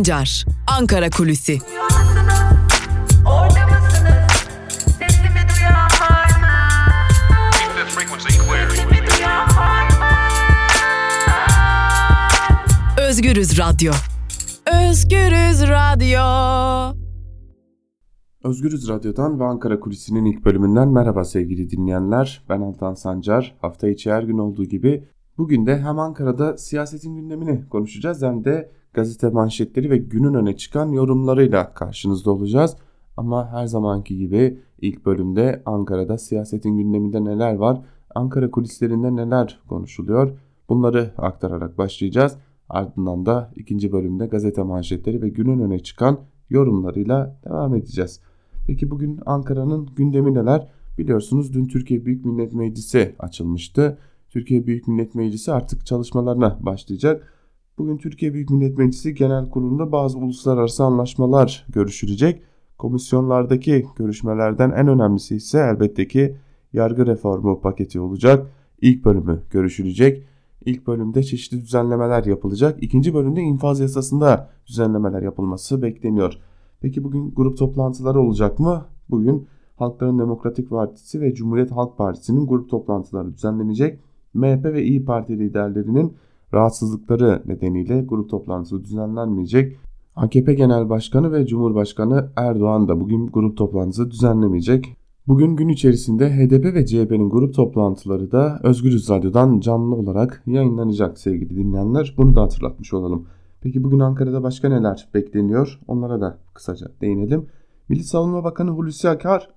Sancar, Ankara Kulüsi. Özgürüz Radyo. Özgürüz Radyo. Özgürüz Radyo'dan ve Ankara Kulisi'nin ilk bölümünden merhaba sevgili dinleyenler. Ben Altan Sancar. Hafta içi her gün olduğu gibi bugün de hem Ankara'da siyasetin gündemini konuşacağız hem de gazete manşetleri ve günün öne çıkan yorumlarıyla karşınızda olacağız. Ama her zamanki gibi ilk bölümde Ankara'da siyasetin gündeminde neler var, Ankara kulislerinde neler konuşuluyor bunları aktararak başlayacağız. Ardından da ikinci bölümde gazete manşetleri ve günün öne çıkan yorumlarıyla devam edeceğiz. Peki bugün Ankara'nın gündemi neler? Biliyorsunuz dün Türkiye Büyük Millet Meclisi açılmıştı. Türkiye Büyük Millet Meclisi artık çalışmalarına başlayacak. Bugün Türkiye Büyük Millet Meclisi Genel Kurulu'nda bazı uluslararası anlaşmalar görüşülecek. Komisyonlardaki görüşmelerden en önemlisi ise elbette ki yargı reformu paketi olacak. İlk bölümü görüşülecek. İlk bölümde çeşitli düzenlemeler yapılacak. İkinci bölümde infaz yasasında düzenlemeler yapılması bekleniyor. Peki bugün grup toplantıları olacak mı? Bugün Halkların Demokratik Partisi ve Cumhuriyet Halk Partisi'nin grup toplantıları düzenlenecek. MHP ve İyi Parti liderlerinin rahatsızlıkları nedeniyle grup toplantısı düzenlenmeyecek. AKP Genel Başkanı ve Cumhurbaşkanı Erdoğan da bugün grup toplantısı düzenlemeyecek. Bugün gün içerisinde HDP ve CHP'nin grup toplantıları da Özgürüz Radyo'dan canlı olarak yayınlanacak sevgili dinleyenler. Bunu da hatırlatmış olalım. Peki bugün Ankara'da başka neler bekleniyor? Onlara da kısaca değinelim. Milli Savunma Bakanı Hulusi Akar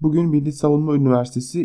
bugün Milli Savunma Üniversitesi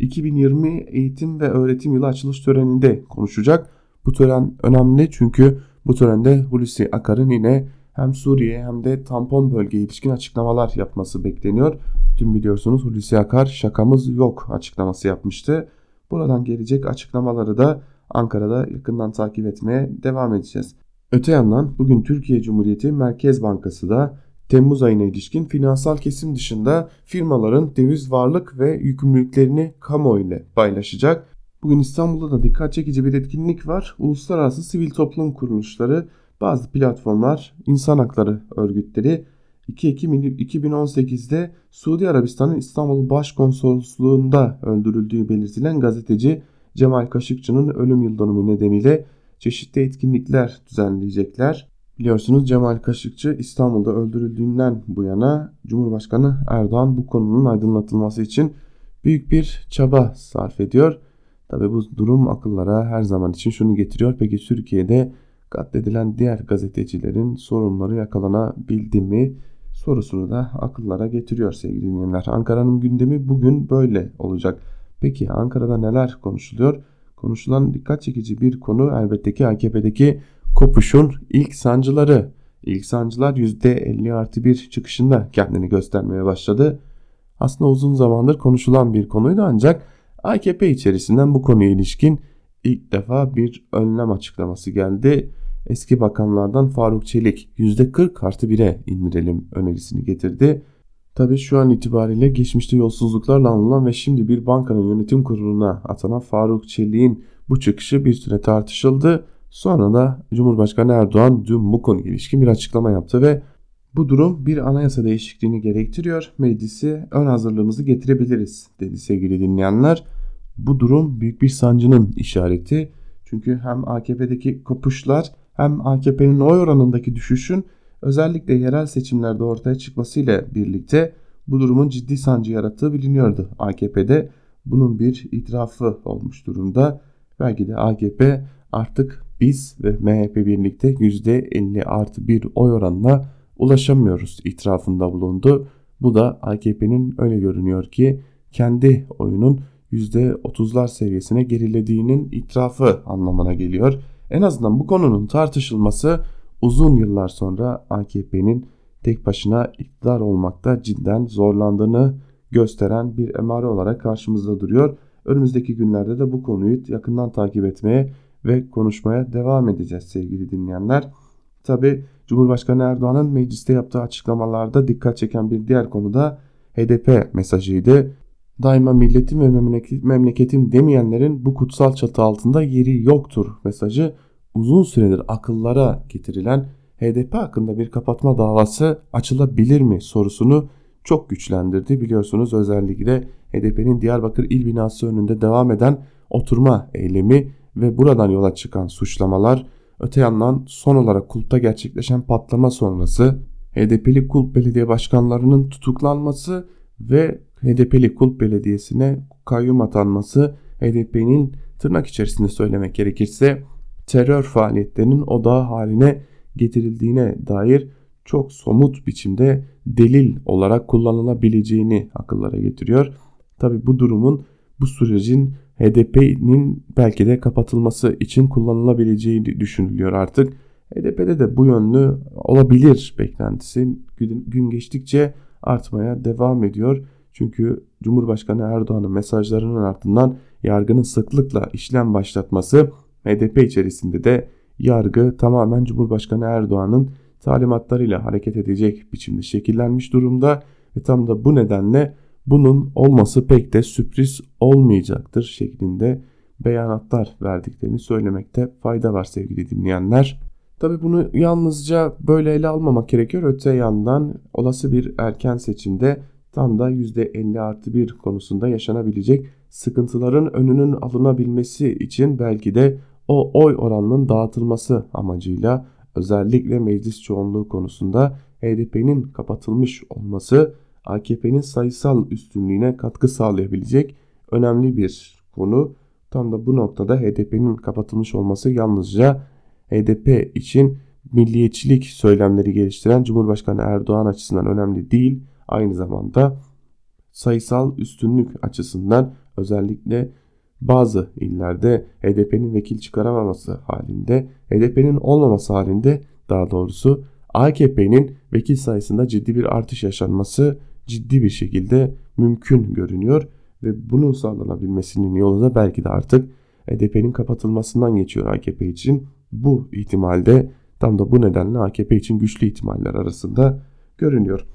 2019-2020 eğitim ve öğretim yılı açılış töreninde konuşacak. Bu tören önemli çünkü bu törende Hulusi Akar'ın yine hem Suriye hem de tampon bölgeye ilişkin açıklamalar yapması bekleniyor. Dün biliyorsunuz Hulusi Akar şakamız yok açıklaması yapmıştı. Buradan gelecek açıklamaları da Ankara'da yakından takip etmeye devam edeceğiz. Öte yandan bugün Türkiye Cumhuriyeti Merkez Bankası da Temmuz ayına ilişkin finansal kesim dışında firmaların döviz varlık ve yükümlülüklerini kamuoyu ile paylaşacak. Bugün İstanbul'da da dikkat çekici bir etkinlik var. Uluslararası sivil toplum kuruluşları, bazı platformlar, insan hakları örgütleri 2 Ekim 2018'de Suudi Arabistan'ın İstanbul Başkonsolosluğu'nda öldürüldüğü belirtilen gazeteci Cemal Kaşıkçı'nın ölüm yıl dönümü nedeniyle çeşitli etkinlikler düzenleyecekler. Biliyorsunuz Cemal Kaşıkçı İstanbul'da öldürüldüğünden bu yana Cumhurbaşkanı Erdoğan bu konunun aydınlatılması için büyük bir çaba sarf ediyor. Tabi bu durum akıllara her zaman için şunu getiriyor. Peki Türkiye'de katledilen diğer gazetecilerin sorunları yakalanabildi mi sorusunu da akıllara getiriyor sevgili dinleyenler. Ankara'nın gündemi bugün böyle olacak. Peki Ankara'da neler konuşuluyor? Konuşulan dikkat çekici bir konu elbette ki AKP'deki kopuşun ilk sancıları. İlk sancılar %50 artı bir çıkışında kendini göstermeye başladı. Aslında uzun zamandır konuşulan bir konuydu ancak AKP içerisinden bu konuya ilişkin ilk defa bir önlem açıklaması geldi. Eski bakanlardan Faruk Çelik %40 artı 1'e indirelim önerisini getirdi. Tabi şu an itibariyle geçmişte yolsuzluklarla anılan ve şimdi bir bankanın yönetim kuruluna atanan Faruk Çelik'in bu çıkışı bir süre tartışıldı. Sonra da Cumhurbaşkanı Erdoğan dün bu konuya ilişkin bir açıklama yaptı ve bu durum bir anayasa değişikliğini gerektiriyor. Meclisi ön hazırlığımızı getirebiliriz dedi sevgili dinleyenler. Bu durum büyük bir sancının işareti. Çünkü hem AKP'deki kopuşlar hem AKP'nin oy oranındaki düşüşün özellikle yerel seçimlerde ortaya çıkmasıyla birlikte bu durumun ciddi sancı yarattığı biliniyordu. AKP'de bunun bir itirafı olmuş durumda. Belki de AKP artık biz ve MHP birlikte %50 artı bir oy oranına ulaşamıyoruz itirafında bulundu. Bu da AKP'nin öyle görünüyor ki kendi oyunun %30'lar seviyesine gerilediğinin itirafı anlamına geliyor. En azından bu konunun tartışılması uzun yıllar sonra AKP'nin tek başına iktidar olmakta cidden zorlandığını gösteren bir emare olarak karşımızda duruyor. Önümüzdeki günlerde de bu konuyu yakından takip etmeye ve konuşmaya devam edeceğiz sevgili dinleyenler. Tabi Cumhurbaşkanı Erdoğan'ın mecliste yaptığı açıklamalarda dikkat çeken bir diğer konu da HDP mesajıydı. Daima milletim ve memleketim demeyenlerin bu kutsal çatı altında yeri yoktur mesajı uzun süredir akıllara getirilen HDP hakkında bir kapatma davası açılabilir mi sorusunu çok güçlendirdi. Biliyorsunuz özellikle HDP'nin Diyarbakır il binası önünde devam eden oturma eylemi ve buradan yola çıkan suçlamalar öte yandan son olarak kulpta gerçekleşen patlama sonrası HDP'li kulp belediye başkanlarının tutuklanması ve HDP'li kulp belediyesine kayyum atanması HDP'nin tırnak içerisinde söylemek gerekirse terör faaliyetlerinin odağı haline getirildiğine dair çok somut biçimde delil olarak kullanılabileceğini akıllara getiriyor. Tabi bu durumun bu sürecin HDP'nin belki de kapatılması için kullanılabileceği düşünülüyor artık. HDP'de de bu yönlü olabilir beklentisi gün geçtikçe artmaya devam ediyor. Çünkü Cumhurbaşkanı Erdoğan'ın mesajlarının ardından yargının sıklıkla işlem başlatması HDP içerisinde de yargı tamamen Cumhurbaşkanı Erdoğan'ın talimatlarıyla hareket edecek biçimde şekillenmiş durumda ve tam da bu nedenle bunun olması pek de sürpriz olmayacaktır şeklinde beyanatlar verdiklerini söylemekte fayda var sevgili dinleyenler. Tabi bunu yalnızca böyle ele almamak gerekiyor. Öte yandan olası bir erken seçimde tam da %50 artı 1 konusunda yaşanabilecek sıkıntıların önünün alınabilmesi için belki de o oy oranının dağıtılması amacıyla özellikle meclis çoğunluğu konusunda HDP'nin kapatılmış olması AKP'nin sayısal üstünlüğüne katkı sağlayabilecek önemli bir konu. Tam da bu noktada HDP'nin kapatılmış olması yalnızca HDP için milliyetçilik söylemleri geliştiren Cumhurbaşkanı Erdoğan açısından önemli değil. Aynı zamanda sayısal üstünlük açısından özellikle bazı illerde HDP'nin vekil çıkaramaması halinde, HDP'nin olmaması halinde daha doğrusu AKP'nin vekil sayısında ciddi bir artış yaşanması ciddi bir şekilde mümkün görünüyor ve bunun sağlanabilmesinin yolu da belki de artık HDP'nin kapatılmasından geçiyor AKP için. Bu ihtimalde tam da bu nedenle AKP için güçlü ihtimaller arasında görünüyor.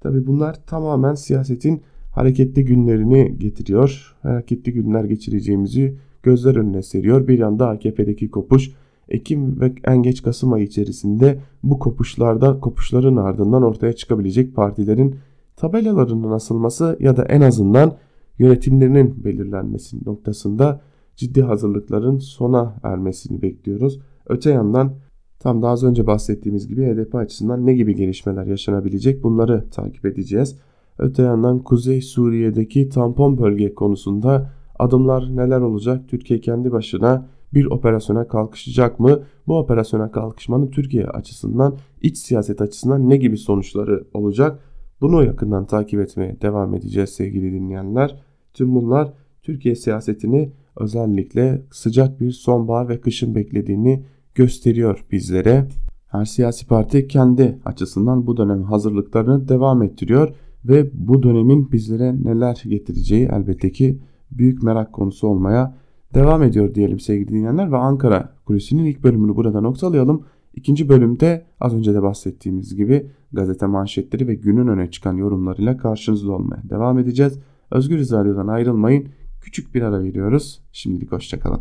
Tabi bunlar tamamen siyasetin hareketli günlerini getiriyor. Hareketli günler geçireceğimizi gözler önüne seriyor. Bir yanda AKP'deki kopuş Ekim ve en geç Kasım ayı içerisinde bu kopuşlarda kopuşların ardından ortaya çıkabilecek partilerin tabelalarının asılması ya da en azından yönetimlerinin belirlenmesi noktasında ciddi hazırlıkların sona ermesini bekliyoruz. Öte yandan tam daha az önce bahsettiğimiz gibi HDP açısından ne gibi gelişmeler yaşanabilecek bunları takip edeceğiz. Öte yandan Kuzey Suriye'deki tampon bölge konusunda adımlar neler olacak? Türkiye kendi başına bir operasyona kalkışacak mı? Bu operasyona kalkışmanın Türkiye açısından, iç siyaset açısından ne gibi sonuçları olacak? Bunu yakından takip etmeye devam edeceğiz sevgili dinleyenler. Tüm bunlar Türkiye siyasetini özellikle sıcak bir sonbahar ve kışın beklediğini gösteriyor bizlere. Her siyasi parti kendi açısından bu dönem hazırlıklarını devam ettiriyor ve bu dönemin bizlere neler getireceği elbette ki büyük merak konusu olmaya devam ediyor diyelim sevgili dinleyenler ve Ankara Kulisi'nin ilk bölümünü burada noktalayalım. İkinci bölümde az önce de bahsettiğimiz gibi gazete manşetleri ve günün öne çıkan yorumlarıyla karşınızda olmaya devam edeceğiz. Özgür Radyo'dan ayrılmayın. Küçük bir ara veriyoruz. Şimdilik hoşçakalın.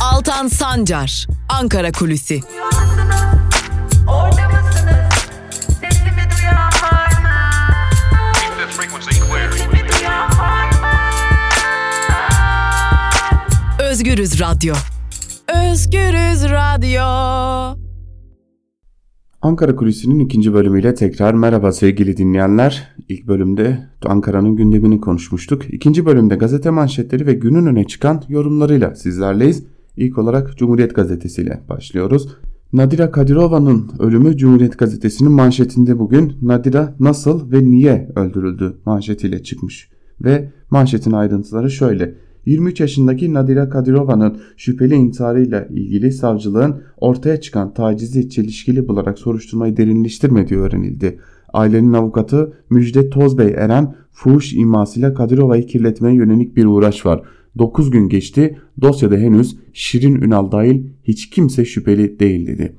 Altan Sancar, Ankara Kulüsi. Özgürüz Radyo. Özgürüz Radyo. Ankara Kulisi'nin ikinci bölümüyle tekrar merhaba sevgili dinleyenler. İlk bölümde Ankara'nın gündemini konuşmuştuk. İkinci bölümde gazete manşetleri ve günün öne çıkan yorumlarıyla sizlerleyiz. İlk olarak Cumhuriyet Gazetesi ile başlıyoruz. Nadira Kadirova'nın ölümü Cumhuriyet Gazetesi'nin manşetinde bugün Nadira nasıl ve niye öldürüldü manşetiyle çıkmış. Ve manşetin ayrıntıları şöyle. 23 yaşındaki Nadira Kadirova'nın şüpheli intiharıyla ilgili savcılığın ortaya çıkan tacizi çelişkili bularak soruşturmayı derinleştirmediği öğrenildi. Ailenin avukatı Müjde Tozbey Eren fuhuş imasıyla Kadirova'yı kirletmeye yönelik bir uğraş var. 9 gün geçti dosyada henüz Şirin Ünal dahil hiç kimse şüpheli değil dedi.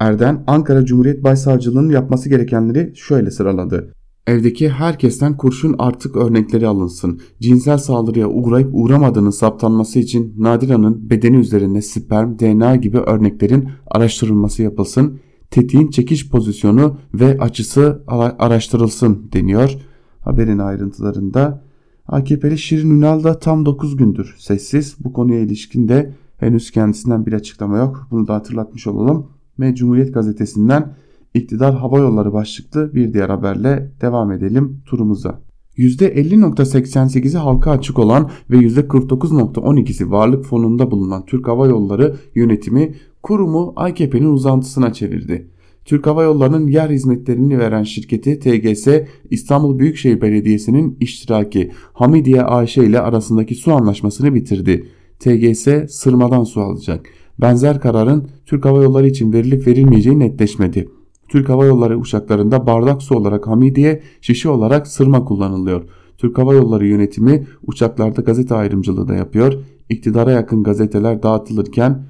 Erden Ankara Cumhuriyet Başsavcılığı'nın yapması gerekenleri şöyle sıraladı. Evdeki herkesten kurşun artık örnekleri alınsın. Cinsel saldırıya uğrayıp uğramadığının saptanması için Nadira'nın bedeni üzerinde sperm, DNA gibi örneklerin araştırılması yapılsın. Tetiğin çekiş pozisyonu ve açısı araştırılsın deniyor. Haberin ayrıntılarında AKP'li Şirin Ünal da tam 9 gündür sessiz. Bu konuya ilişkin de henüz kendisinden bir açıklama yok. Bunu da hatırlatmış olalım. Ve Cumhuriyet Gazetesi'nden İktidar Hava Yolları başlıklı bir diğer haberle devam edelim turumuza. %50.88'i halka açık olan ve %49.12'si varlık fonunda bulunan Türk Hava Yolları yönetimi kurumu AKP'nin uzantısına çevirdi. Türk Hava Yolları'nın yer hizmetlerini veren şirketi TGS İstanbul Büyükşehir Belediyesi'nin iştiraki Hamidiye AŞ ile arasındaki su anlaşmasını bitirdi. TGS sırmadan su alacak. Benzer kararın Türk Hava Yolları için verilip verilmeyeceği netleşmedi. Türk Hava Yolları uçaklarında bardak su olarak hamidiye, şişe olarak sırma kullanılıyor. Türk Hava Yolları yönetimi uçaklarda gazete ayrımcılığı da yapıyor. İktidara yakın gazeteler dağıtılırken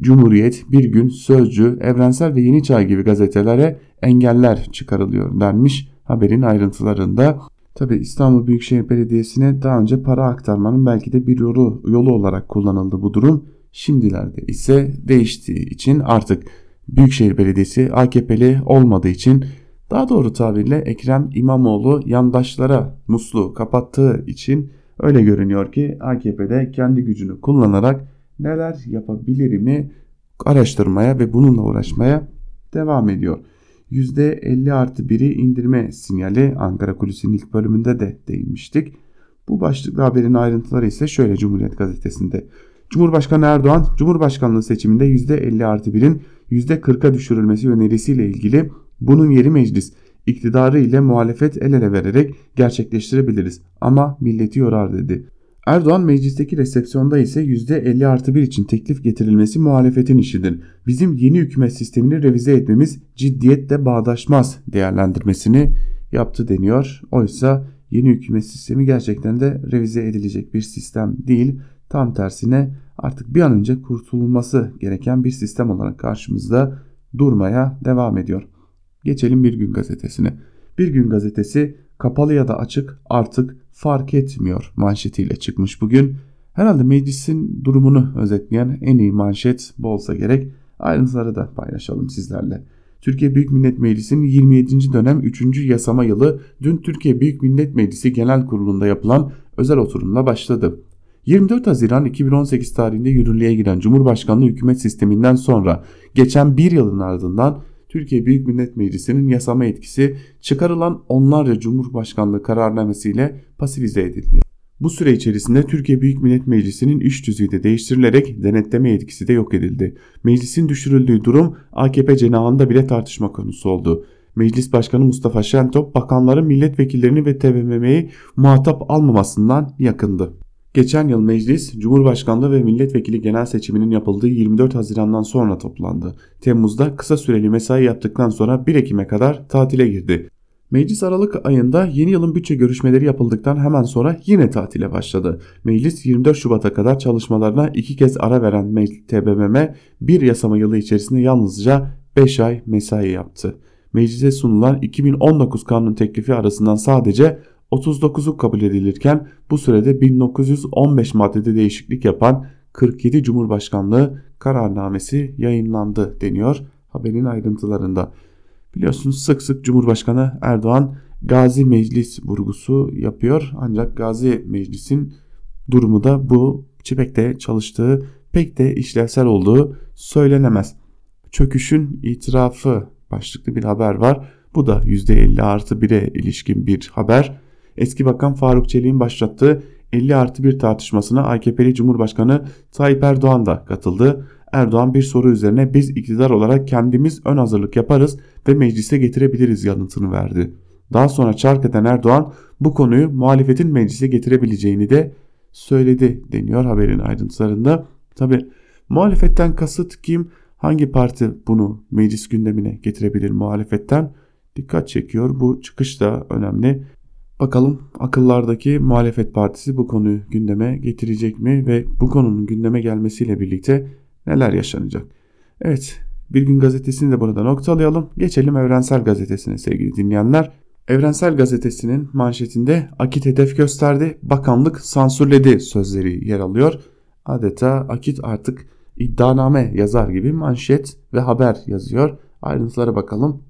Cumhuriyet, Bir Gün, Sözcü, Evrensel ve Yeni Çağ gibi gazetelere engeller çıkarılıyor denmiş haberin ayrıntılarında. Tabi İstanbul Büyükşehir Belediyesi'ne daha önce para aktarmanın belki de bir yolu, yolu olarak kullanıldı bu durum. Şimdilerde ise değiştiği için artık Büyükşehir Belediyesi AKP'li olmadığı için daha doğru tabirle Ekrem İmamoğlu yandaşlara muslu kapattığı için öyle görünüyor ki AKP'de kendi gücünü kullanarak neler yapabilirimi araştırmaya ve bununla uğraşmaya devam ediyor. %50 artı 1'i indirme sinyali Ankara Kulisi'nin ilk bölümünde de değinmiştik. Bu başlıklı haberin ayrıntıları ise şöyle Cumhuriyet Gazetesi'nde. Cumhurbaşkanı Erdoğan, Cumhurbaşkanlığı seçiminde %50 artı 1'in %40'a düşürülmesi önerisiyle ilgili bunun yeri meclis iktidarı ile muhalefet el ele vererek gerçekleştirebiliriz ama milleti yorar dedi. Erdoğan meclisteki resepsiyonda ise %50 artı 1 için teklif getirilmesi muhalefetin işidir. Bizim yeni hükümet sistemini revize etmemiz ciddiyetle bağdaşmaz değerlendirmesini yaptı deniyor. Oysa yeni hükümet sistemi gerçekten de revize edilecek bir sistem değil. Tam tersine artık bir an önce kurtulması gereken bir sistem olarak karşımızda durmaya devam ediyor. Geçelim Bir Gün Gazetesi'ne. Bir Gün Gazetesi kapalı ya da açık artık fark etmiyor manşetiyle çıkmış bugün. Herhalde meclisin durumunu özetleyen en iyi manşet bu olsa gerek. Ayrıntıları da paylaşalım sizlerle. Türkiye Büyük Millet Meclisi'nin 27. dönem 3. yasama yılı dün Türkiye Büyük Millet Meclisi Genel Kurulu'nda yapılan özel oturumla başladı. 24 Haziran 2018 tarihinde yürürlüğe giren Cumhurbaşkanlığı hükümet sisteminden sonra geçen bir yılın ardından Türkiye Büyük Millet Meclisi'nin yasama etkisi çıkarılan onlarca Cumhurbaşkanlığı kararnamesiyle pasifize edildi. Bu süre içerisinde Türkiye Büyük Millet Meclisi'nin iş düzeyi de değiştirilerek denetleme etkisi de yok edildi. Meclisin düşürüldüğü durum AKP cenahında bile tartışma konusu oldu. Meclis Başkanı Mustafa Şentop bakanların milletvekillerini ve TBMM'yi muhatap almamasından yakındı. Geçen yıl meclis, Cumhurbaşkanlığı ve milletvekili genel seçiminin yapıldığı 24 Haziran'dan sonra toplandı. Temmuz'da kısa süreli mesai yaptıktan sonra 1 Ekim'e kadar tatile girdi. Meclis Aralık ayında yeni yılın bütçe görüşmeleri yapıldıktan hemen sonra yine tatile başladı. Meclis 24 Şubat'a kadar çalışmalarına iki kez ara veren TBMM bir yasama yılı içerisinde yalnızca 5 ay mesai yaptı. Meclise sunulan 2019 kanun teklifi arasından sadece 39'u kabul edilirken bu sürede 1915 maddede değişiklik yapan 47 Cumhurbaşkanlığı kararnamesi yayınlandı deniyor haberin ayrıntılarında. Biliyorsunuz sık sık Cumhurbaşkanı Erdoğan Gazi Meclis vurgusu yapıyor ancak Gazi Meclis'in durumu da bu çipekte çalıştığı pek de işlevsel olduğu söylenemez. Çöküşün itirafı başlıklı bir haber var. Bu da %50 artı 1'e ilişkin bir haber. Eski Bakan Faruk Çelik'in başlattığı 50 artı 1 tartışmasına AKP'li Cumhurbaşkanı Tayyip Erdoğan da katıldı. Erdoğan bir soru üzerine biz iktidar olarak kendimiz ön hazırlık yaparız ve meclise getirebiliriz yanıtını verdi. Daha sonra çark eden Erdoğan bu konuyu muhalefetin meclise getirebileceğini de söyledi deniyor haberin ayrıntılarında. Tabi muhalefetten kasıt kim? Hangi parti bunu meclis gündemine getirebilir muhalefetten? Dikkat çekiyor. Bu çıkış da önemli. Bakalım akıllardaki muhalefet partisi bu konuyu gündeme getirecek mi ve bu konunun gündeme gelmesiyle birlikte neler yaşanacak? Evet bir gün gazetesini de burada noktalayalım. Geçelim Evrensel Gazetesi'ne sevgili dinleyenler. Evrensel Gazetesi'nin manşetinde Akit hedef gösterdi, bakanlık sansürledi sözleri yer alıyor. Adeta Akit artık iddianame yazar gibi manşet ve haber yazıyor. Ayrıntılara bakalım.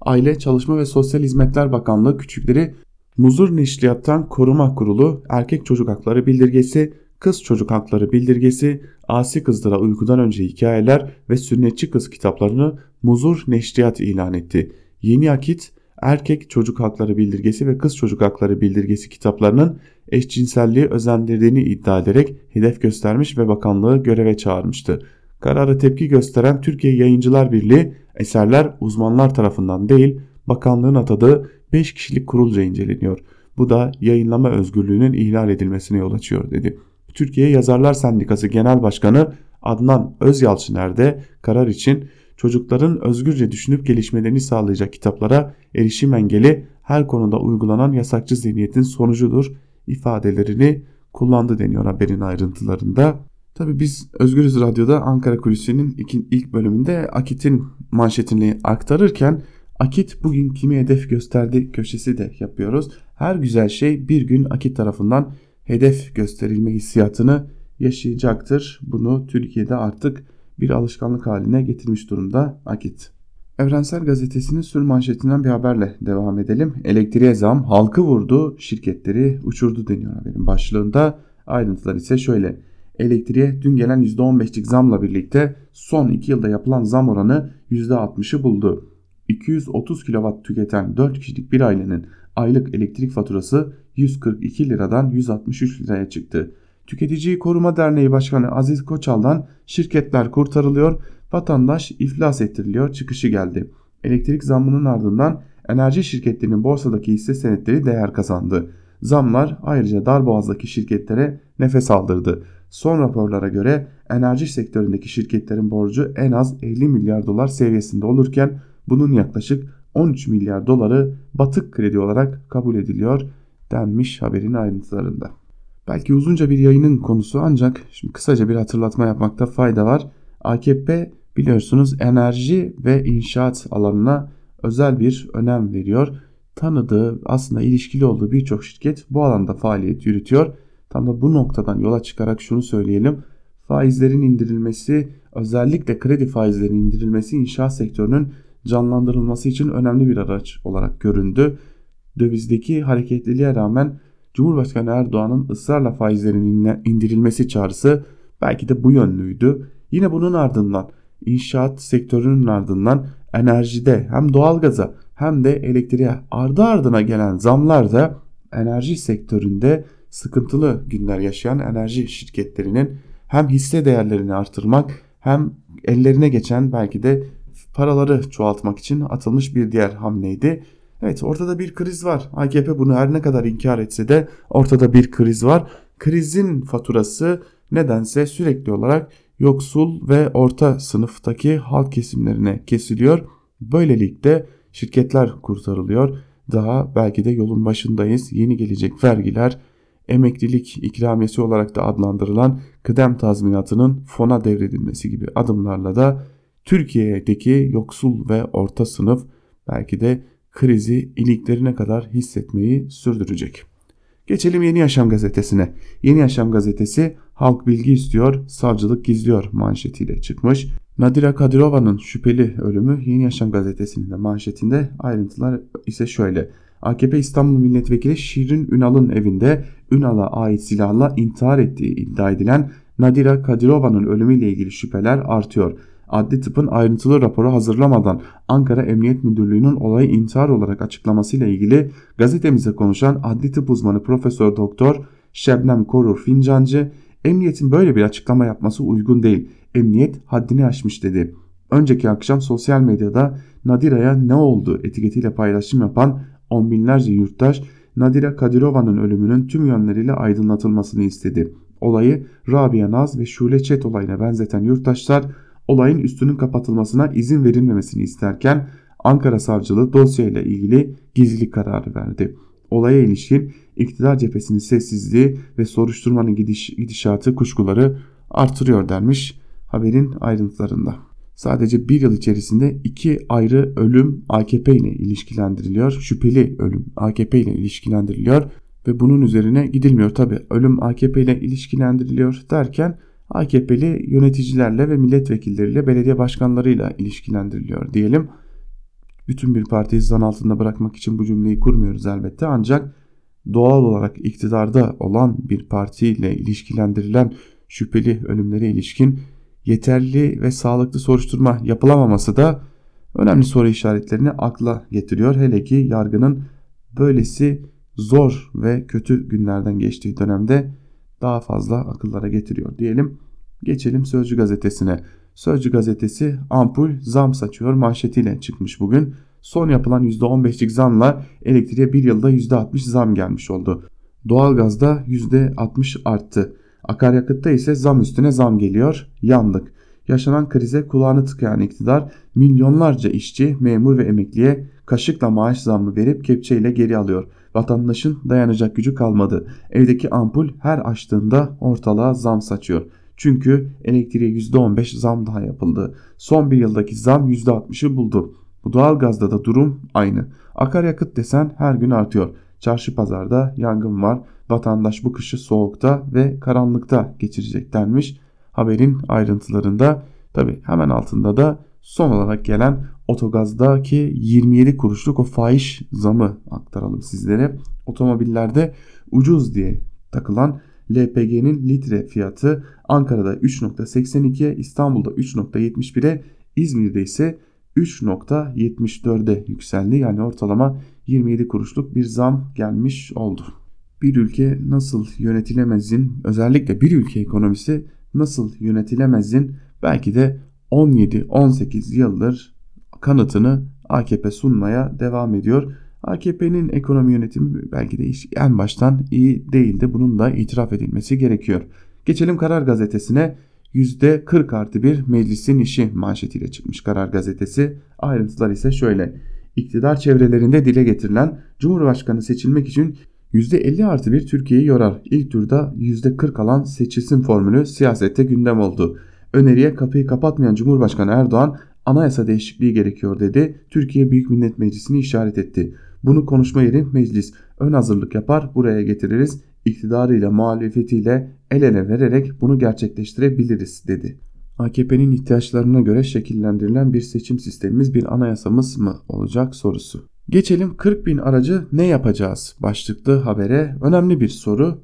Aile, Çalışma ve Sosyal Hizmetler Bakanlığı küçükleri Muzur Neşriyattan Koruma Kurulu, Erkek Çocuk Hakları Bildirgesi, Kız Çocuk Hakları Bildirgesi, Asi Kızlara Uykudan Önce Hikayeler ve Sünnetçi Kız kitaplarını Muzur Neşriyat ilan etti. Yeni Akit, Erkek Çocuk Hakları Bildirgesi ve Kız Çocuk Hakları Bildirgesi kitaplarının eşcinselliği özendirdiğini iddia ederek hedef göstermiş ve bakanlığı göreve çağırmıştı. Kararı tepki gösteren Türkiye Yayıncılar Birliği eserler uzmanlar tarafından değil bakanlığın atadığı 5 kişilik kurulca inceleniyor. Bu da yayınlama özgürlüğünün ihlal edilmesine yol açıyor dedi. Türkiye Yazarlar Sendikası Genel Başkanı Adnan Özyalçıner de karar için çocukların özgürce düşünüp gelişmelerini sağlayacak kitaplara erişim engeli her konuda uygulanan yasakçı zihniyetin sonucudur ifadelerini kullandı deniyor haberin ayrıntılarında. Tabi biz Özgürüz Radyo'da Ankara Kulisi'nin ilk bölümünde Akit'in manşetini aktarırken Akit bugün kimi hedef gösterdi köşesi de yapıyoruz. Her güzel şey bir gün Akit tarafından hedef gösterilme hissiyatını yaşayacaktır. Bunu Türkiye'de artık bir alışkanlık haline getirmiş durumda Akit. Evrensel Gazetesi'nin sür manşetinden bir haberle devam edelim. Elektriğe zam halkı vurdu, şirketleri uçurdu deniyor haberin başlığında. Ayrıntılar ise şöyle. Elektriğe dün gelen %15'lik zamla birlikte son 2 yılda yapılan zam oranı %60'ı buldu. 230 kW tüketen 4 kişilik bir ailenin aylık elektrik faturası 142 liradan 163 liraya çıktı. Tüketiciyi Koruma Derneği Başkanı Aziz Koçal'dan şirketler kurtarılıyor, vatandaş iflas ettiriliyor çıkışı geldi. Elektrik zammının ardından enerji şirketlerinin borsadaki hisse senetleri değer kazandı. Zamlar ayrıca darboğazdaki şirketlere nefes aldırdı. Son raporlara göre enerji sektöründeki şirketlerin borcu en az 50 milyar dolar seviyesinde olurken bunun yaklaşık 13 milyar doları batık kredi olarak kabul ediliyor denmiş haberin ayrıntılarında. Belki uzunca bir yayının konusu ancak şimdi kısaca bir hatırlatma yapmakta fayda var. AKP biliyorsunuz enerji ve inşaat alanına özel bir önem veriyor. Tanıdığı aslında ilişkili olduğu birçok şirket bu alanda faaliyet yürütüyor. Tam da bu noktadan yola çıkarak şunu söyleyelim. Faizlerin indirilmesi özellikle kredi faizlerinin indirilmesi inşaat sektörünün canlandırılması için önemli bir araç olarak göründü. Dövizdeki hareketliliğe rağmen Cumhurbaşkanı Erdoğan'ın ısrarla faizlerin indirilmesi çağrısı belki de bu yönlüydü. Yine bunun ardından inşaat sektörünün ardından enerjide hem doğalgaza hem de elektriğe ardı ardına gelen zamlar da enerji sektöründe sıkıntılı günler yaşayan enerji şirketlerinin hem hisse değerlerini artırmak hem ellerine geçen belki de paraları çoğaltmak için atılmış bir diğer hamleydi. Evet ortada bir kriz var. AKP bunu her ne kadar inkar etse de ortada bir kriz var. Krizin faturası nedense sürekli olarak yoksul ve orta sınıftaki halk kesimlerine kesiliyor. Böylelikle şirketler kurtarılıyor. Daha belki de yolun başındayız. Yeni gelecek vergiler, emeklilik ikramiyesi olarak da adlandırılan kıdem tazminatının fona devredilmesi gibi adımlarla da Türkiye'deki yoksul ve orta sınıf belki de krizi iliklerine kadar hissetmeyi sürdürecek. Geçelim Yeni Yaşam gazetesine. Yeni Yaşam gazetesi halk bilgi istiyor, savcılık gizliyor manşetiyle çıkmış. Nadira Kadirova'nın şüpheli ölümü Yeni Yaşam gazetesinin de manşetinde ayrıntılar ise şöyle. AKP İstanbul Milletvekili Şirin Ünal'ın evinde Ünal'a ait silahla intihar ettiği iddia edilen Nadira Kadirova'nın ölümüyle ilgili şüpheler artıyor adli tıpın ayrıntılı raporu hazırlamadan Ankara Emniyet Müdürlüğü'nün olayı intihar olarak açıklamasıyla ilgili gazetemize konuşan adli tıp uzmanı Profesör Doktor Şebnem Korur Fincancı, emniyetin böyle bir açıklama yapması uygun değil. Emniyet haddini aşmış dedi. Önceki akşam sosyal medyada Nadira'ya ne oldu etiketiyle paylaşım yapan on binlerce yurttaş Nadira Kadirova'nın ölümünün tüm yönleriyle aydınlatılmasını istedi. Olayı Rabia Naz ve Şule Çet olayına benzeten yurttaşlar olayın üstünün kapatılmasına izin verilmemesini isterken Ankara Savcılığı dosyayla ilgili gizlilik kararı verdi. Olaya ilişkin iktidar cephesinin sessizliği ve soruşturmanın gidiş, gidişatı kuşkuları artırıyor denmiş haberin ayrıntılarında. sadece bir yıl içerisinde iki ayrı ölüm AKP ile ilişkilendiriliyor. Şüpheli ölüm AKP ile ilişkilendiriliyor ve bunun üzerine gidilmiyor. Tabi ölüm AKP ile ilişkilendiriliyor derken AKP'li yöneticilerle ve milletvekilleriyle belediye başkanlarıyla ilişkilendiriliyor diyelim. Bütün bir partiyi zan altında bırakmak için bu cümleyi kurmuyoruz elbette ancak doğal olarak iktidarda olan bir partiyle ilişkilendirilen şüpheli ölümlere ilişkin yeterli ve sağlıklı soruşturma yapılamaması da önemli soru işaretlerini akla getiriyor. Hele ki yargının böylesi zor ve kötü günlerden geçtiği dönemde daha fazla akıllara getiriyor diyelim. Geçelim Sözcü gazetesine. Sözcü gazetesi ampul zam saçıyor manşetiyle çıkmış bugün. Son yapılan %15'lik zamla elektriğe bir yılda %60 zam gelmiş oldu. Doğalgazda %60 arttı. Akaryakıtta ise zam üstüne zam geliyor. Yandık. Yaşanan krize kulağını tıkayan iktidar milyonlarca işçi, memur ve emekliye kaşıkla maaş zammı verip kepçeyle geri alıyor. Vatandaşın dayanacak gücü kalmadı. Evdeki ampul her açtığında ortalığa zam saçıyor. Çünkü elektriğe %15 zam daha yapıldı. Son bir yıldaki zam %60'ı buldu. Bu doğalgazda da durum aynı. Akaryakıt desen her gün artıyor. Çarşı pazarda yangın var. Vatandaş bu kışı soğukta ve karanlıkta geçirecek denmiş. Haberin ayrıntılarında tabi hemen altında da son olarak gelen otogazdaki 27 kuruşluk o fahiş zamı aktaralım sizlere. Otomobillerde ucuz diye takılan LPG'nin litre fiyatı Ankara'da 3.82'ye, İstanbul'da 3.71'e, İzmir'de ise 3.74'e yükseldi. Yani ortalama 27 kuruşluk bir zam gelmiş oldu. Bir ülke nasıl yönetilemezin özellikle bir ülke ekonomisi nasıl yönetilemezin belki de 17-18 yıldır kanıtını AKP sunmaya devam ediyor. AKP'nin ekonomi yönetimi belki de en baştan iyi değildi. Bunun da itiraf edilmesi gerekiyor. Geçelim Karar Gazetesi'ne. %40 artı bir meclisin işi manşetiyle çıkmış Karar Gazetesi. Ayrıntılar ise şöyle. İktidar çevrelerinde dile getirilen Cumhurbaşkanı seçilmek için %50 artı bir Türkiye'yi yorar. İlk turda %40 alan seçilsin formülü siyasette gündem oldu. Öneriye kapıyı kapatmayan Cumhurbaşkanı Erdoğan anayasa değişikliği gerekiyor dedi. Türkiye Büyük Millet Meclisi'ni işaret etti. Bunu konuşma yeri meclis. Ön hazırlık yapar buraya getiririz. İktidarıyla muhalefetiyle el ele vererek bunu gerçekleştirebiliriz dedi. AKP'nin ihtiyaçlarına göre şekillendirilen bir seçim sistemimiz bir anayasamız mı olacak sorusu. Geçelim 40 bin aracı ne yapacağız başlıklı habere önemli bir soru.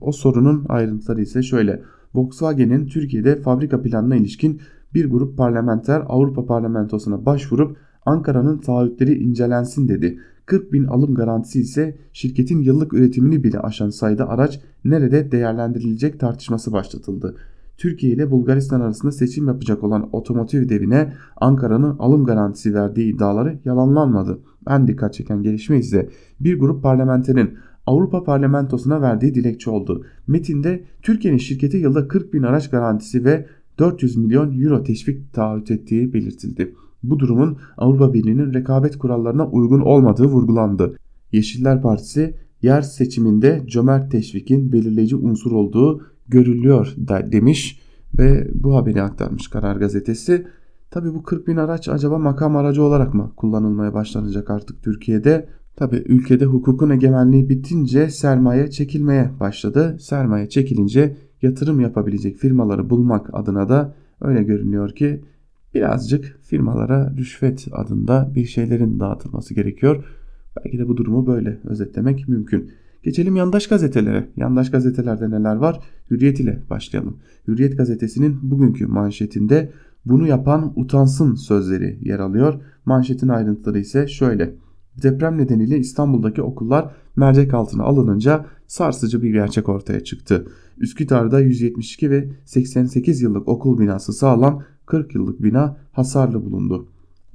O sorunun ayrıntıları ise şöyle. Volkswagen'in Türkiye'de fabrika planına ilişkin bir grup parlamenter Avrupa Parlamentosu'na başvurup Ankara'nın taahhütleri incelensin dedi. 40 bin alım garantisi ise şirketin yıllık üretimini bile aşan sayıda araç nerede değerlendirilecek tartışması başlatıldı. Türkiye ile Bulgaristan arasında seçim yapacak olan otomotiv devine Ankara'nın alım garantisi verdiği iddiaları yalanlanmadı. En dikkat çeken gelişme ise bir grup parlamenterin Avrupa Parlamentosu'na verdiği dilekçe oldu. Metinde Türkiye'nin şirketi yılda 40 bin araç garantisi ve 400 milyon euro teşvik taahhüt ettiği belirtildi. Bu durumun Avrupa Birliği'nin rekabet kurallarına uygun olmadığı vurgulandı. Yeşiller Partisi yer seçiminde cömert teşvikin belirleyici unsur olduğu görülüyor demiş ve bu haberi aktarmış Karar Gazetesi. Tabi bu 40 bin araç acaba makam aracı olarak mı kullanılmaya başlanacak artık Türkiye'de? Tabi ülkede hukukun egemenliği bitince sermaye çekilmeye başladı. Sermaye çekilince yatırım yapabilecek firmaları bulmak adına da öyle görünüyor ki birazcık firmalara rüşvet adında bir şeylerin dağıtılması gerekiyor. Belki de bu durumu böyle özetlemek mümkün. Geçelim yandaş gazetelere. Yandaş gazetelerde neler var? Hürriyet ile başlayalım. Hürriyet gazetesinin bugünkü manşetinde bunu yapan utansın sözleri yer alıyor. Manşetin ayrıntıları ise şöyle. Deprem nedeniyle İstanbul'daki okullar mercek altına alınınca sarsıcı bir gerçek ortaya çıktı. Üsküdar'da 172 ve 88 yıllık okul binası sağlam 40 yıllık bina hasarlı bulundu.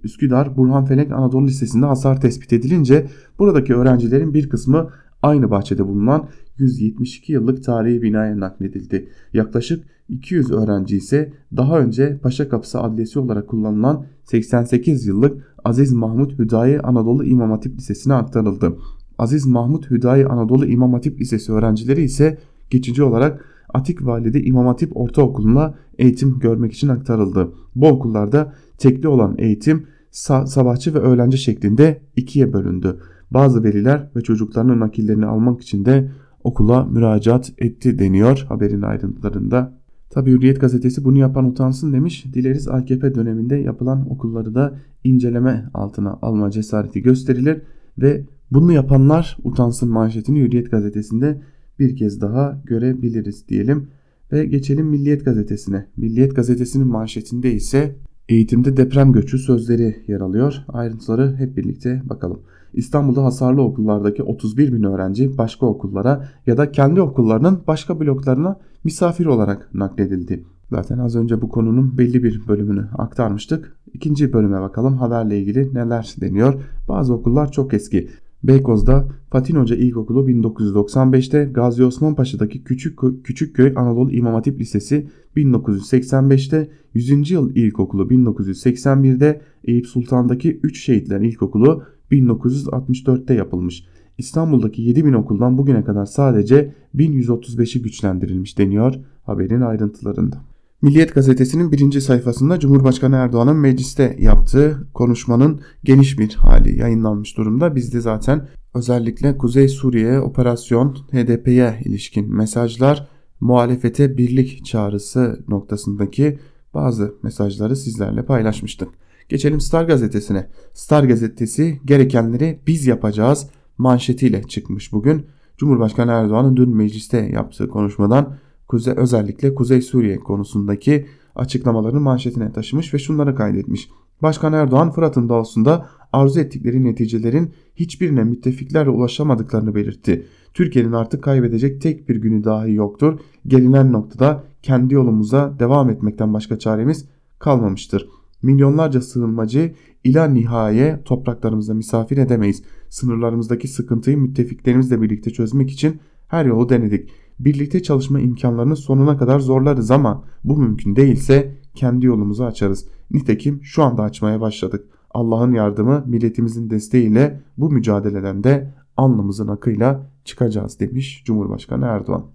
Üsküdar Burhanfelek Anadolu Lisesi'nde hasar tespit edilince buradaki öğrencilerin bir kısmı aynı bahçede bulunan 172 yıllık tarihi binaya nakledildi. Yaklaşık 200 öğrenci ise daha önce Paşa Kapısı Adliyesi olarak kullanılan 88 yıllık Aziz Mahmut Hüdayi Anadolu İmam Hatip Lisesi'ne aktarıldı. Aziz Mahmut Hüdayi Anadolu İmam Hatip Lisesi öğrencileri ise geçici olarak Atik Valide İmam Hatip Ortaokulu'na eğitim görmek için aktarıldı. Bu okullarda tekli olan eğitim sabahçı ve öğlenci şeklinde ikiye bölündü. Bazı veliler ve çocuklarının nakillerini almak için de okula müracaat etti deniyor haberin ayrıntılarında. Tabi Hürriyet gazetesi bunu yapan utansın demiş. Dileriz AKP döneminde yapılan okulları da inceleme altına alma cesareti gösterilir ve bunu yapanlar utansın manşetini Hürriyet gazetesinde bir kez daha görebiliriz diyelim. Ve geçelim Milliyet gazetesine. Milliyet gazetesinin manşetinde ise eğitimde deprem göçü sözleri yer alıyor. Ayrıntıları hep birlikte bakalım. İstanbul'da hasarlı okullardaki 31 bin öğrenci başka okullara ya da kendi okullarının başka bloklarına misafir olarak nakledildi. Zaten az önce bu konunun belli bir bölümünü aktarmıştık. İkinci bölüme bakalım haberle ilgili neler deniyor. Bazı okullar çok eski. Beykoz'da Fatin Hoca İlkokulu 1995'te Gazi Osman Paşa'daki Küçük, Küçükköy Anadolu İmam Hatip Lisesi 1985'te 100. Yıl İlkokulu 1981'de Eyüp Sultan'daki 3 Şehitler İlkokulu 1964'te yapılmış. İstanbul'daki 7000 okuldan bugüne kadar sadece 1135'i güçlendirilmiş deniyor haberin ayrıntılarında. Milliyet gazetesinin birinci sayfasında Cumhurbaşkanı Erdoğan'ın mecliste yaptığı konuşmanın geniş bir hali yayınlanmış durumda. Biz de zaten özellikle Kuzey Suriye operasyon HDP'ye ilişkin mesajlar, muhalefete birlik çağrısı noktasındaki bazı mesajları sizlerle paylaşmıştık. Geçelim Star gazetesine. Star gazetesi gerekenleri biz yapacağız manşetiyle çıkmış bugün. Cumhurbaşkanı Erdoğan'ın dün mecliste yaptığı konuşmadan Kuzey, özellikle Kuzey Suriye konusundaki açıklamalarını manşetine taşımış ve şunları kaydetmiş. Başkan Erdoğan Fırat'ın doğusunda arzu ettikleri neticelerin hiçbirine müttefiklerle ulaşamadıklarını belirtti. Türkiye'nin artık kaybedecek tek bir günü dahi yoktur. Gelinen noktada kendi yolumuza devam etmekten başka çaremiz kalmamıştır. Milyonlarca sığınmacı ila nihaye topraklarımızda misafir edemeyiz. Sınırlarımızdaki sıkıntıyı müttefiklerimizle birlikte çözmek için her yolu denedik. Birlikte çalışma imkanlarını sonuna kadar zorlarız ama bu mümkün değilse kendi yolumuzu açarız. Nitekim şu anda açmaya başladık. Allah'ın yardımı milletimizin desteğiyle bu mücadeleden de alnımızın akıyla çıkacağız demiş Cumhurbaşkanı Erdoğan.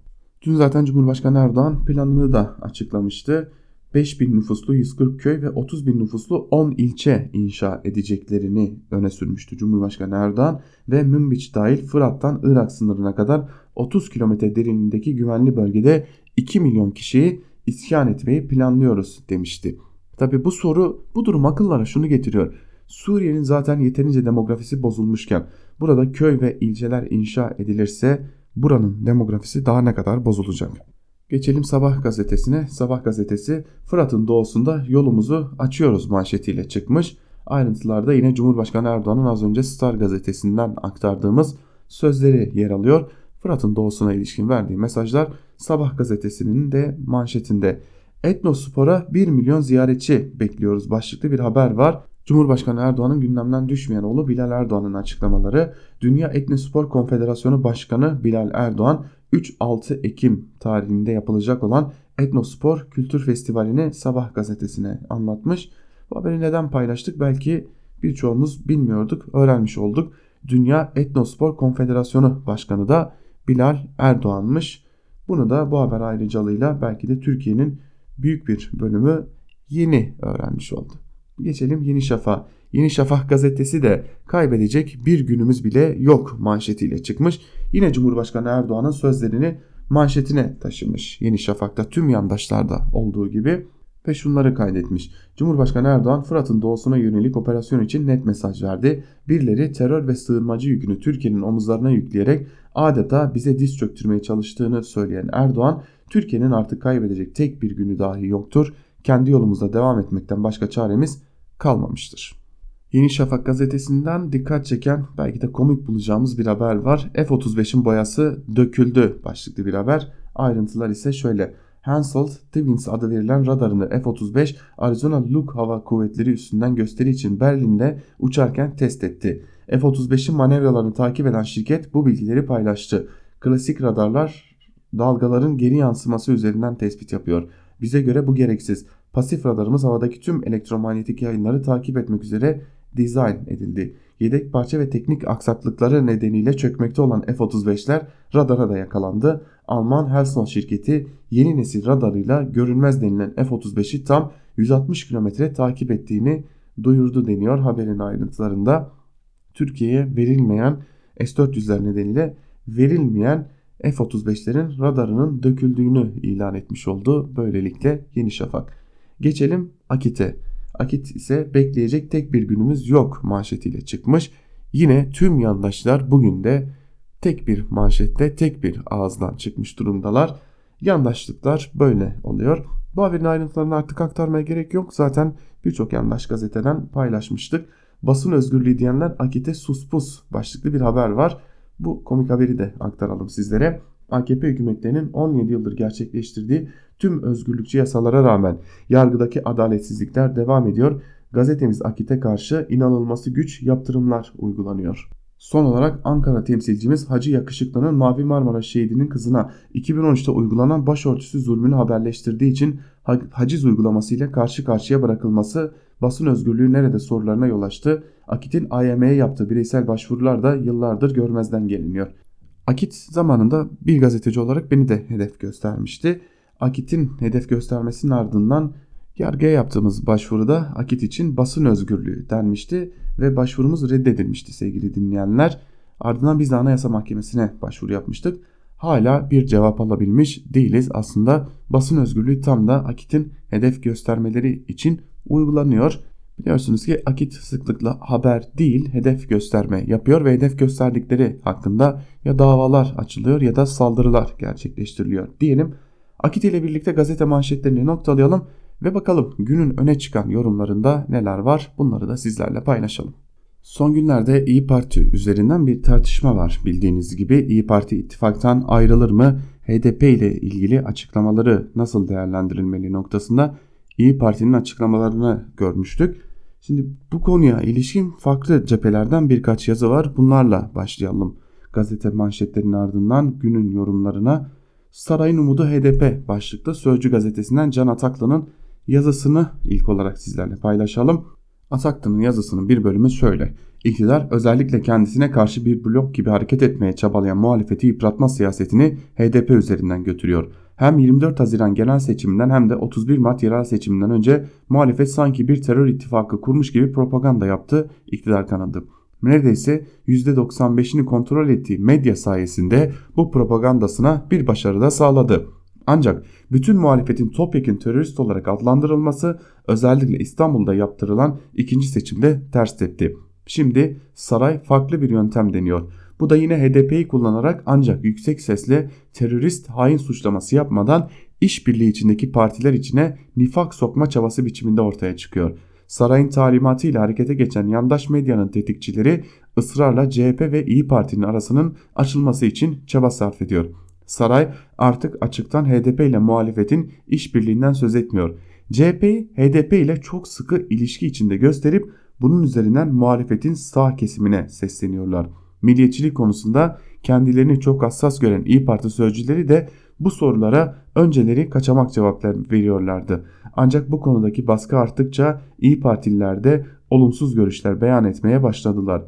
Dün zaten Cumhurbaşkanı Erdoğan planını da açıklamıştı. 5 bin nüfuslu 140 köy ve 30 bin nüfuslu 10 ilçe inşa edeceklerini öne sürmüştü Cumhurbaşkanı Erdoğan ve Münbiç dahil Fırat'tan Irak sınırına kadar 30 kilometre derinliğindeki güvenli bölgede 2 milyon kişiyi iskan etmeyi planlıyoruz demişti. Tabi bu soru bu durum akıllara şunu getiriyor. Suriye'nin zaten yeterince demografisi bozulmuşken burada köy ve ilçeler inşa edilirse buranın demografisi daha ne kadar bozulacak? Geçelim Sabah gazetesine. Sabah gazetesi Fırat'ın doğusunda yolumuzu açıyoruz manşetiyle çıkmış. Ayrıntılarda yine Cumhurbaşkanı Erdoğan'ın az önce Star gazetesinden aktardığımız sözleri yer alıyor. Fırat'ın doğusuna ilişkin verdiği mesajlar Sabah gazetesinin de manşetinde. Etnospor'a 1 milyon ziyaretçi bekliyoruz başlıklı bir haber var. Cumhurbaşkanı Erdoğan'ın gündemden düşmeyen oğlu Bilal Erdoğan'ın açıklamaları, Dünya Etnospor Konfederasyonu Başkanı Bilal Erdoğan 3-6 Ekim tarihinde yapılacak olan Etnospor Kültür Festivali'ni Sabah gazetesine anlatmış. Bu haberi neden paylaştık belki birçoğumuz bilmiyorduk, öğrenmiş olduk. Dünya Etnospor Konfederasyonu Başkanı da Bilal Erdoğan'mış. Bunu da bu haber ayrıcalığıyla belki de Türkiye'nin büyük bir bölümü yeni öğrenmiş oldu. Geçelim Yeni Şafak. Yeni Şafak gazetesi de kaybedecek bir günümüz bile yok manşetiyle çıkmış. Yine Cumhurbaşkanı Erdoğan'ın sözlerini manşetine taşımış. Yeni Şafak'ta tüm yandaşlarda olduğu gibi ve şunları kaydetmiş. Cumhurbaşkanı Erdoğan Fırat'ın doğusuna yönelik operasyon için net mesaj verdi. Birileri terör ve sığınmacı yükünü Türkiye'nin omuzlarına yükleyerek adeta bize diz çöktürmeye çalıştığını söyleyen Erdoğan, Türkiye'nin artık kaybedecek tek bir günü dahi yoktur. Kendi yolumuzda devam etmekten başka çaremiz kalmamıştır. Yeni Şafak gazetesinden dikkat çeken belki de komik bulacağımız bir haber var. F-35'in boyası döküldü başlıklı bir haber. Ayrıntılar ise şöyle. Hansel Twins adı verilen radarını F-35 Arizona Luke Hava Kuvvetleri üstünden gösteri için Berlin'de uçarken test etti. F-35'in manevralarını takip eden şirket bu bilgileri paylaştı. Klasik radarlar dalgaların geri yansıması üzerinden tespit yapıyor. Bize göre bu gereksiz. Pasif radarımız havadaki tüm elektromanyetik yayınları takip etmek üzere dizayn edildi. yedek parça ve teknik aksaklıkları nedeniyle çökmekte olan F-35'ler radara da yakalandı. Alman Helston şirketi yeni nesil radarıyla görünmez denilen F-35'i tam 160 km takip ettiğini duyurdu deniyor haberin ayrıntılarında. Türkiye'ye verilmeyen S-400'ler nedeniyle verilmeyen F-35'lerin radarının döküldüğünü ilan etmiş oldu. Böylelikle Yeni Şafak. Geçelim Akit'e. Akit ise bekleyecek tek bir günümüz yok manşetiyle çıkmış. Yine tüm yandaşlar bugün de tek bir manşette tek bir ağızdan çıkmış durumdalar. Yandaşlıklar böyle oluyor. Bu haberin ayrıntılarını artık aktarmaya gerek yok. Zaten birçok yandaş gazeteden paylaşmıştık. Basın özgürlüğü diyenler Akit'e suspus başlıklı bir haber var. Bu komik haberi de aktaralım sizlere. AKP hükümetlerinin 17 yıldır gerçekleştirdiği tüm özgürlükçü yasalara rağmen yargıdaki adaletsizlikler devam ediyor. Gazetemiz Akit'e karşı inanılması güç yaptırımlar uygulanıyor. Son olarak Ankara temsilcimiz Hacı Yakışıklı'nın Mavi Marmara şehidinin kızına 2013'te uygulanan başörtüsü zulmünü haberleştirdiği için haciz uygulamasıyla karşı karşıya bırakılması basın özgürlüğü nerede sorularına yol açtı. Akit'in AYM'ye yaptığı bireysel başvurular da yıllardır görmezden geliniyor. Akit zamanında bir gazeteci olarak beni de hedef göstermişti. Akit'in hedef göstermesinin ardından yargıya yaptığımız başvuruda Akit için basın özgürlüğü denmişti ve başvurumuz reddedilmişti sevgili dinleyenler. Ardından biz de Anayasa Mahkemesi'ne başvuru yapmıştık. Hala bir cevap alabilmiş değiliz. Aslında basın özgürlüğü tam da Akit'in hedef göstermeleri için uygulanıyor. Biliyorsunuz ki Akit sıklıkla haber değil hedef gösterme yapıyor ve hedef gösterdikleri hakkında ya davalar açılıyor ya da saldırılar gerçekleştiriliyor diyelim. Akit ile birlikte gazete manşetlerini noktalayalım ve bakalım günün öne çıkan yorumlarında neler var bunları da sizlerle paylaşalım. Son günlerde İyi Parti üzerinden bir tartışma var bildiğiniz gibi İyi Parti ittifaktan ayrılır mı HDP ile ilgili açıklamaları nasıl değerlendirilmeli noktasında İyi Parti'nin açıklamalarını görmüştük. Şimdi bu konuya ilişkin farklı cephelerden birkaç yazı var. Bunlarla başlayalım. Gazete manşetlerinin ardından günün yorumlarına Sarayın Umudu HDP başlıklı Sözcü gazetesinden Can Ataklı'nın yazısını ilk olarak sizlerle paylaşalım. Ataklı'nın yazısının bir bölümü şöyle. İktidar özellikle kendisine karşı bir blok gibi hareket etmeye çabalayan muhalefeti yıpratma siyasetini HDP üzerinden götürüyor hem 24 Haziran genel seçiminden hem de 31 Mart yerel seçiminden önce muhalefet sanki bir terör ittifakı kurmuş gibi propaganda yaptı iktidar kanadı. Neredeyse %95'ini kontrol ettiği medya sayesinde bu propagandasına bir başarı da sağladı. Ancak bütün muhalefetin topyekun terörist olarak adlandırılması özellikle İstanbul'da yaptırılan ikinci seçimde ters tepti. Şimdi saray farklı bir yöntem deniyor. Bu da yine HDP'yi kullanarak ancak yüksek sesle terörist hain suçlaması yapmadan işbirliği içindeki partiler içine nifak sokma çabası biçiminde ortaya çıkıyor. Sarayın talimatıyla harekete geçen yandaş medyanın tetikçileri ısrarla CHP ve İyi Parti'nin arasının açılması için çaba sarf ediyor. Saray artık açıktan HDP ile muhalefetin işbirliğinden söz etmiyor. CHP'yi HDP ile çok sıkı ilişki içinde gösterip bunun üzerinden muhalefetin sağ kesimine sesleniyorlar milliyetçilik konusunda kendilerini çok hassas gören İyi Parti sözcüleri de bu sorulara önceleri kaçamak cevaplar veriyorlardı. Ancak bu konudaki baskı arttıkça İyi Partililer de olumsuz görüşler beyan etmeye başladılar.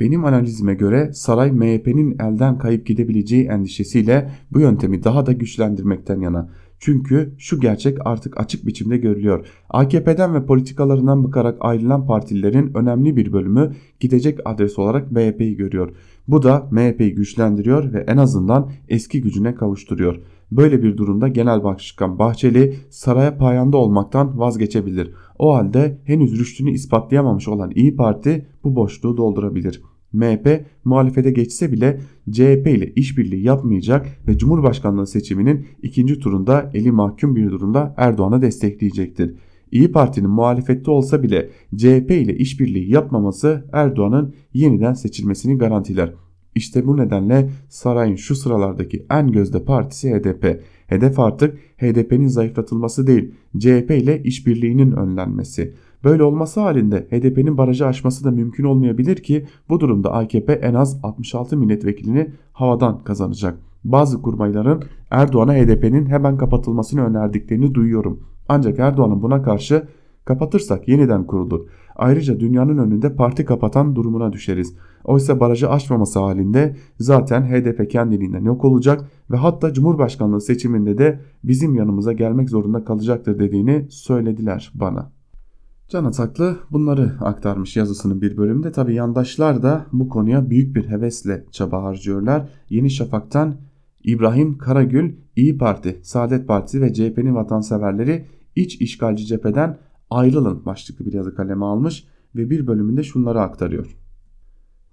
Benim analizime göre saray MHP'nin elden kayıp gidebileceği endişesiyle bu yöntemi daha da güçlendirmekten yana. Çünkü şu gerçek artık açık biçimde görülüyor. AKP'den ve politikalarından bıkarak ayrılan partilerin önemli bir bölümü gidecek adres olarak MHP'yi görüyor. Bu da MHP'yi güçlendiriyor ve en azından eski gücüne kavuşturuyor. Böyle bir durumda Genel Başkan Bahçeli saraya payanda olmaktan vazgeçebilir. O halde henüz rüştünü ispatlayamamış olan İyi Parti bu boşluğu doldurabilir. MHP muhalefete geçse bile CHP ile işbirliği yapmayacak ve Cumhurbaşkanlığı seçiminin ikinci turunda eli mahkum bir durumda Erdoğan'a destekleyecektir. İyi Parti'nin muhalefette olsa bile CHP ile işbirliği yapmaması Erdoğan'ın yeniden seçilmesini garantiler. İşte bu nedenle sarayın şu sıralardaki en gözde partisi HDP. Hedef artık HDP'nin zayıflatılması değil, CHP ile işbirliğinin önlenmesi. Böyle olması halinde HDP'nin barajı aşması da mümkün olmayabilir ki bu durumda AKP en az 66 milletvekilini havadan kazanacak. Bazı kurmayların Erdoğan'a HDP'nin hemen kapatılmasını önerdiklerini duyuyorum. Ancak Erdoğan'ın buna karşı Kapatırsak yeniden kurulur. Ayrıca dünyanın önünde parti kapatan durumuna düşeriz. Oysa barajı aşmaması halinde zaten HDP kendiliğinden yok olacak ve hatta Cumhurbaşkanlığı seçiminde de bizim yanımıza gelmek zorunda kalacaktır dediğini söylediler bana. Can Ataklı bunları aktarmış yazısının bir bölümünde. Tabi yandaşlar da bu konuya büyük bir hevesle çaba harcıyorlar. Yeni Şafak'tan İbrahim Karagül, İyi Parti, Saadet Partisi ve CHP'nin vatanseverleri iç işgalci cepheden ayrılın başlıklı bir yazı kaleme almış ve bir bölümünde şunları aktarıyor.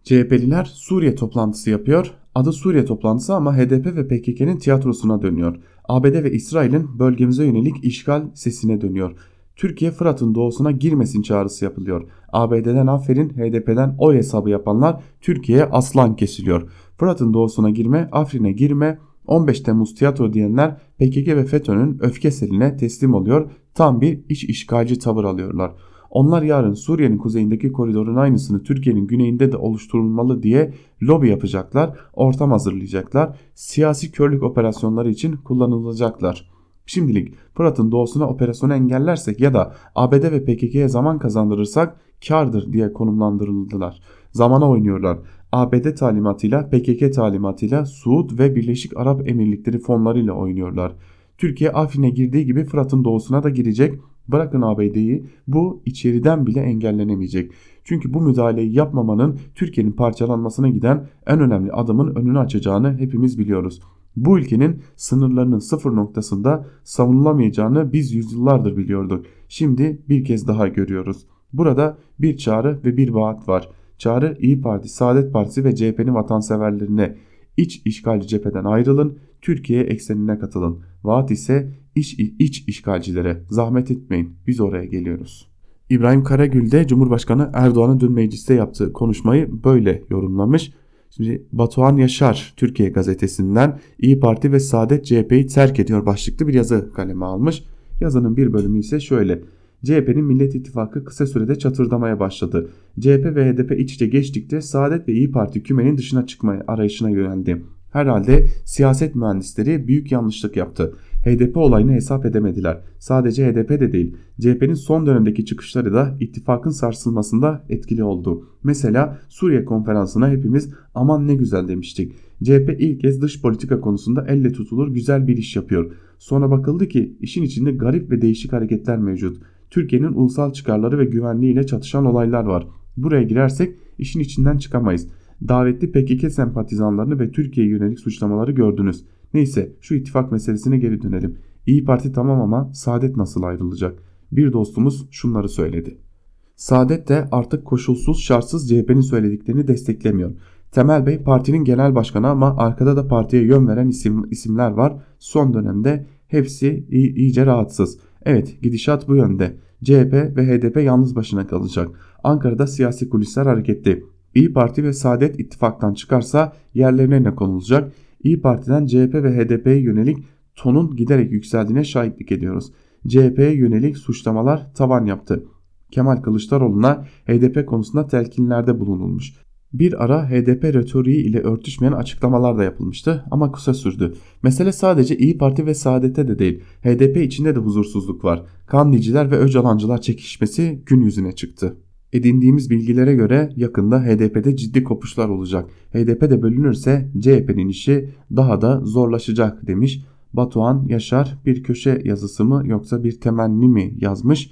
CHP'liler Suriye toplantısı yapıyor. Adı Suriye toplantısı ama HDP ve PKK'nın tiyatrosuna dönüyor. ABD ve İsrail'in bölgemize yönelik işgal sesine dönüyor. Türkiye Fırat'ın doğusuna girmesin çağrısı yapılıyor. ABD'den aferin HDP'den oy hesabı yapanlar Türkiye'ye aslan kesiliyor. Fırat'ın doğusuna girme, Afrin'e girme, 15 Temmuz tiyatro diyenler PKK ve FETÖ'nün öfke seline teslim oluyor. Tam bir iç işgalci tavır alıyorlar. Onlar yarın Suriye'nin kuzeyindeki koridorun aynısını Türkiye'nin güneyinde de oluşturulmalı diye lobi yapacaklar, ortam hazırlayacaklar, siyasi körlük operasyonları için kullanılacaklar. Şimdilik Fırat'ın doğusuna operasyonu engellersek ya da ABD ve PKK'ye zaman kazandırırsak kardır diye konumlandırıldılar. Zamana oynuyorlar. ABD talimatıyla PKK talimatıyla Suud ve Birleşik Arap Emirlikleri fonlarıyla oynuyorlar. Türkiye Afrin'e girdiği gibi Fırat'ın doğusuna da girecek. Bırakın ABD'yi bu içeriden bile engellenemeyecek. Çünkü bu müdahaleyi yapmamanın Türkiye'nin parçalanmasına giden en önemli adımın önünü açacağını hepimiz biliyoruz. Bu ülkenin sınırlarının sıfır noktasında savunulamayacağını biz yüzyıllardır biliyorduk. Şimdi bir kez daha görüyoruz. Burada bir çağrı ve bir vaat var. Çağrı İyi Parti, Saadet Partisi ve CHP'nin vatanseverlerine iç işgalci cepheden ayrılın, Türkiye eksenine katılın. Vaat ise iç, iç işgalcilere zahmet etmeyin biz oraya geliyoruz. İbrahim Karagül de Cumhurbaşkanı Erdoğan'ın dün mecliste yaptığı konuşmayı böyle yorumlamış. Şimdi Batuhan Yaşar Türkiye gazetesinden İyi Parti ve Saadet CHP'yi terk ediyor başlıklı bir yazı kaleme almış. Yazının bir bölümü ise şöyle. CHP'nin Millet İttifakı kısa sürede çatırdamaya başladı. CHP ve HDP iç içe geçtikçe Saadet ve İyi Parti kümenin dışına çıkmaya arayışına yöneldi. Herhalde siyaset mühendisleri büyük yanlışlık yaptı. HDP olayını hesap edemediler. Sadece HDP de değil, CHP'nin son dönemdeki çıkışları da ittifakın sarsılmasında etkili oldu. Mesela Suriye konferansına hepimiz aman ne güzel demiştik. CHP ilk kez dış politika konusunda elle tutulur güzel bir iş yapıyor. Sonra bakıldı ki işin içinde garip ve değişik hareketler mevcut. Türkiye'nin ulusal çıkarları ve güvenliğiyle çatışan olaylar var. Buraya girersek işin içinden çıkamayız. Davetli PKK sempatizanlarını ve Türkiye'ye yönelik suçlamaları gördünüz. Neyse şu ittifak meselesine geri dönelim. İyi Parti tamam ama Saadet nasıl ayrılacak? Bir dostumuz şunları söyledi. Saadet de artık koşulsuz şartsız CHP'nin söylediklerini desteklemiyor. Temel Bey partinin genel başkanı ama arkada da partiye yön veren isim, isimler var. Son dönemde hepsi iyice rahatsız. Evet gidişat bu yönde. CHP ve HDP yalnız başına kalacak. Ankara'da siyasi kulisler hareketli. İyi Parti ve Saadet ittifaktan çıkarsa yerlerine ne konulacak? İyi Parti'den CHP ve HDP'ye yönelik tonun giderek yükseldiğine şahitlik ediyoruz. CHP'ye yönelik suçlamalar tavan yaptı. Kemal Kılıçdaroğlu'na HDP konusunda telkinlerde bulunulmuş. Bir ara HDP retoriği ile örtüşmeyen açıklamalar da yapılmıştı ama kısa sürdü. Mesele sadece İyi Parti ve Saadet'te de değil. HDP içinde de huzursuzluk var. Kandilciler ve Öcalancılar çekişmesi gün yüzüne çıktı. Edindiğimiz bilgilere göre yakında HDP'de ciddi kopuşlar olacak. HDP de bölünürse CHP'nin işi daha da zorlaşacak demiş. Batuhan Yaşar bir köşe yazısı mı yoksa bir temenni mi yazmış?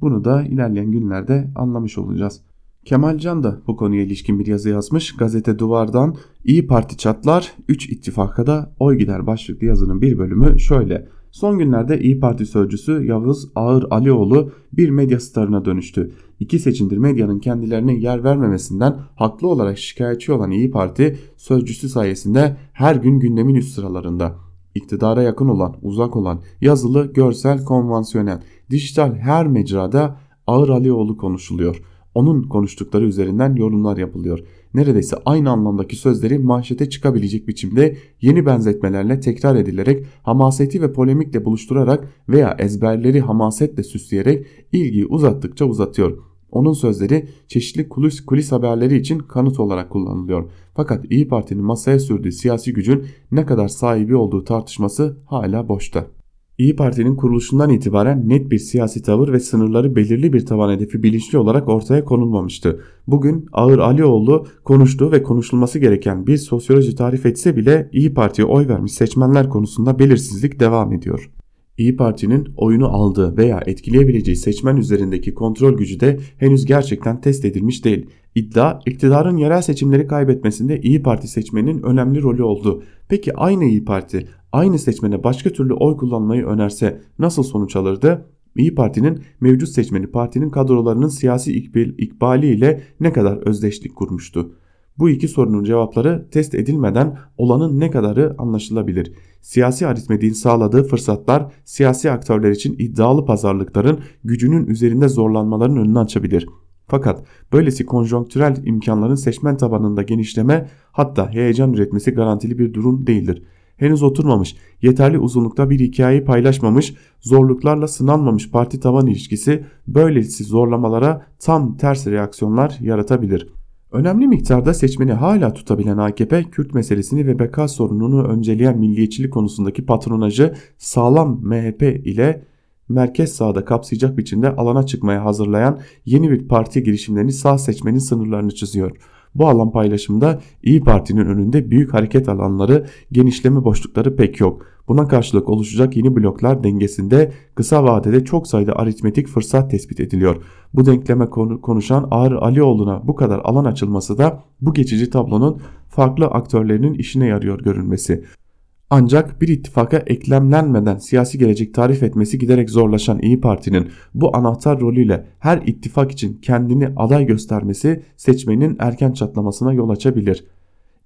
Bunu da ilerleyen günlerde anlamış olacağız. Kemal Can da bu konuya ilişkin bir yazı yazmış. Gazete Duvar'dan İyi Parti çatlar, 3 ittifaka da oy gider başlıklı yazının bir bölümü şöyle. Son günlerde İyi Parti sözcüsü Yavuz Ağır Alioğlu bir medya starına dönüştü. İki seçimdir medyanın kendilerine yer vermemesinden haklı olarak şikayetçi olan İyi Parti sözcüsü sayesinde her gün gündemin üst sıralarında. İktidara yakın olan, uzak olan, yazılı, görsel, konvansiyonel, dijital her mecrada Ağır Alioğlu konuşuluyor.'' onun konuştukları üzerinden yorumlar yapılıyor. Neredeyse aynı anlamdaki sözleri manşete çıkabilecek biçimde yeni benzetmelerle tekrar edilerek hamaseti ve polemikle buluşturarak veya ezberleri hamasetle süsleyerek ilgiyi uzattıkça uzatıyor. Onun sözleri çeşitli kulis, kulis haberleri için kanıt olarak kullanılıyor. Fakat İyi Parti'nin masaya sürdüğü siyasi gücün ne kadar sahibi olduğu tartışması hala boşta. İyi Parti'nin kuruluşundan itibaren net bir siyasi tavır ve sınırları belirli bir taban hedefi bilinçli olarak ortaya konulmamıştı. Bugün Ağır Alioğlu konuştuğu ve konuşulması gereken bir sosyoloji tarif etse bile İyi Parti'ye oy vermiş seçmenler konusunda belirsizlik devam ediyor. İyi Parti'nin oyunu aldığı veya etkileyebileceği seçmen üzerindeki kontrol gücü de henüz gerçekten test edilmiş değil. İddia iktidarın yerel seçimleri kaybetmesinde İyi Parti seçmeninin önemli rolü oldu. Peki aynı İyi Parti aynı seçmene başka türlü oy kullanmayı önerse nasıl sonuç alırdı? İyi Parti'nin mevcut seçmeni partinin kadrolarının siyasi ikbali ile ne kadar özdeşlik kurmuştu? Bu iki sorunun cevapları test edilmeden olanın ne kadarı anlaşılabilir. Siyasi aritmetiğin sağladığı fırsatlar siyasi aktörler için iddialı pazarlıkların gücünün üzerinde zorlanmaların önünü açabilir. Fakat böylesi konjonktürel imkanların seçmen tabanında genişleme hatta heyecan üretmesi garantili bir durum değildir. Henüz oturmamış, yeterli uzunlukta bir hikayeyi paylaşmamış, zorluklarla sınanmamış parti taban ilişkisi böylesi zorlamalara tam ters reaksiyonlar yaratabilir. Önemli miktarda seçmeni hala tutabilen AKP, Kürt meselesini ve beka sorununu önceleyen milliyetçilik konusundaki patronajı sağlam MHP ile merkez sağda kapsayacak biçimde alana çıkmaya hazırlayan yeni bir parti girişimlerini sağ seçmenin sınırlarını çiziyor. Bu alan paylaşımında İyi Parti'nin önünde büyük hareket alanları, genişleme boşlukları pek yok. Buna karşılık oluşacak yeni bloklar dengesinde kısa vadede çok sayıda aritmetik fırsat tespit ediliyor. Bu denkleme konuşan Ağır Alioğlu'na bu kadar alan açılması da bu geçici tablonun farklı aktörlerinin işine yarıyor görünmesi. Ancak bir ittifaka eklemlenmeden siyasi gelecek tarif etmesi giderek zorlaşan İyi Parti'nin bu anahtar rolüyle her ittifak için kendini aday göstermesi seçmenin erken çatlamasına yol açabilir.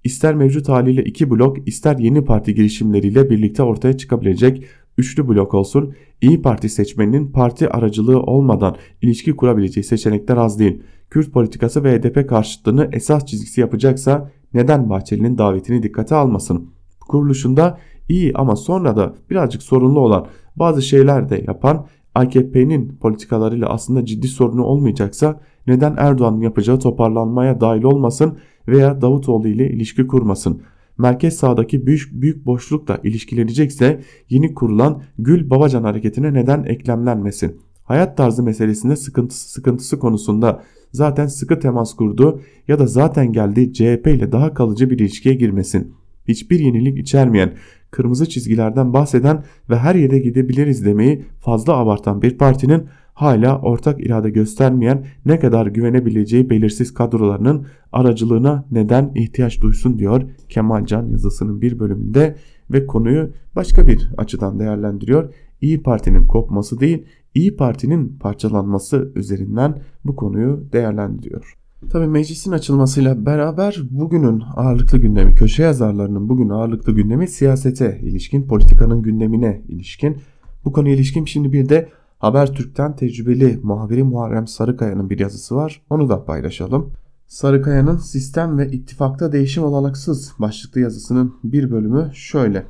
İster mevcut haliyle iki blok ister yeni parti girişimleriyle birlikte ortaya çıkabilecek üçlü blok olsun İyi Parti seçmeninin parti aracılığı olmadan ilişki kurabileceği seçenekler az değil. Kürt politikası ve HDP karşıtlığını esas çizgisi yapacaksa neden Bahçeli'nin davetini dikkate almasın? Kuruluşunda iyi ama sonra da birazcık sorunlu olan bazı şeyler de yapan AKP'nin politikalarıyla aslında ciddi sorunu olmayacaksa neden Erdoğan'ın yapacağı toparlanmaya dahil olmasın veya Davutoğlu ile ilişki kurmasın? Merkez sağdaki büyük, büyük boşlukla ilişkilenecekse yeni kurulan Gül Babacan hareketine neden eklemlenmesin? Hayat tarzı meselesinde sıkıntısı, sıkıntısı konusunda zaten sıkı temas kurdu ya da zaten geldiği CHP ile daha kalıcı bir ilişkiye girmesin hiçbir yenilik içermeyen, kırmızı çizgilerden bahseden ve her yere gidebiliriz demeyi fazla abartan bir partinin hala ortak irade göstermeyen ne kadar güvenebileceği belirsiz kadrolarının aracılığına neden ihtiyaç duysun diyor Kemal Can yazısının bir bölümünde ve konuyu başka bir açıdan değerlendiriyor. İyi Parti'nin kopması değil, İyi Parti'nin parçalanması üzerinden bu konuyu değerlendiriyor. Tabi meclisin açılmasıyla beraber bugünün ağırlıklı gündemi, köşe yazarlarının bugün ağırlıklı gündemi siyasete ilişkin, politikanın gündemine ilişkin. Bu konuya ilişkin şimdi bir de Habertürk'ten tecrübeli muhabiri Muharrem Sarıkaya'nın bir yazısı var. Onu da paylaşalım. Sarıkaya'nın Sistem ve ittifakta Değişim Olanaksız başlıklı yazısının bir bölümü şöyle.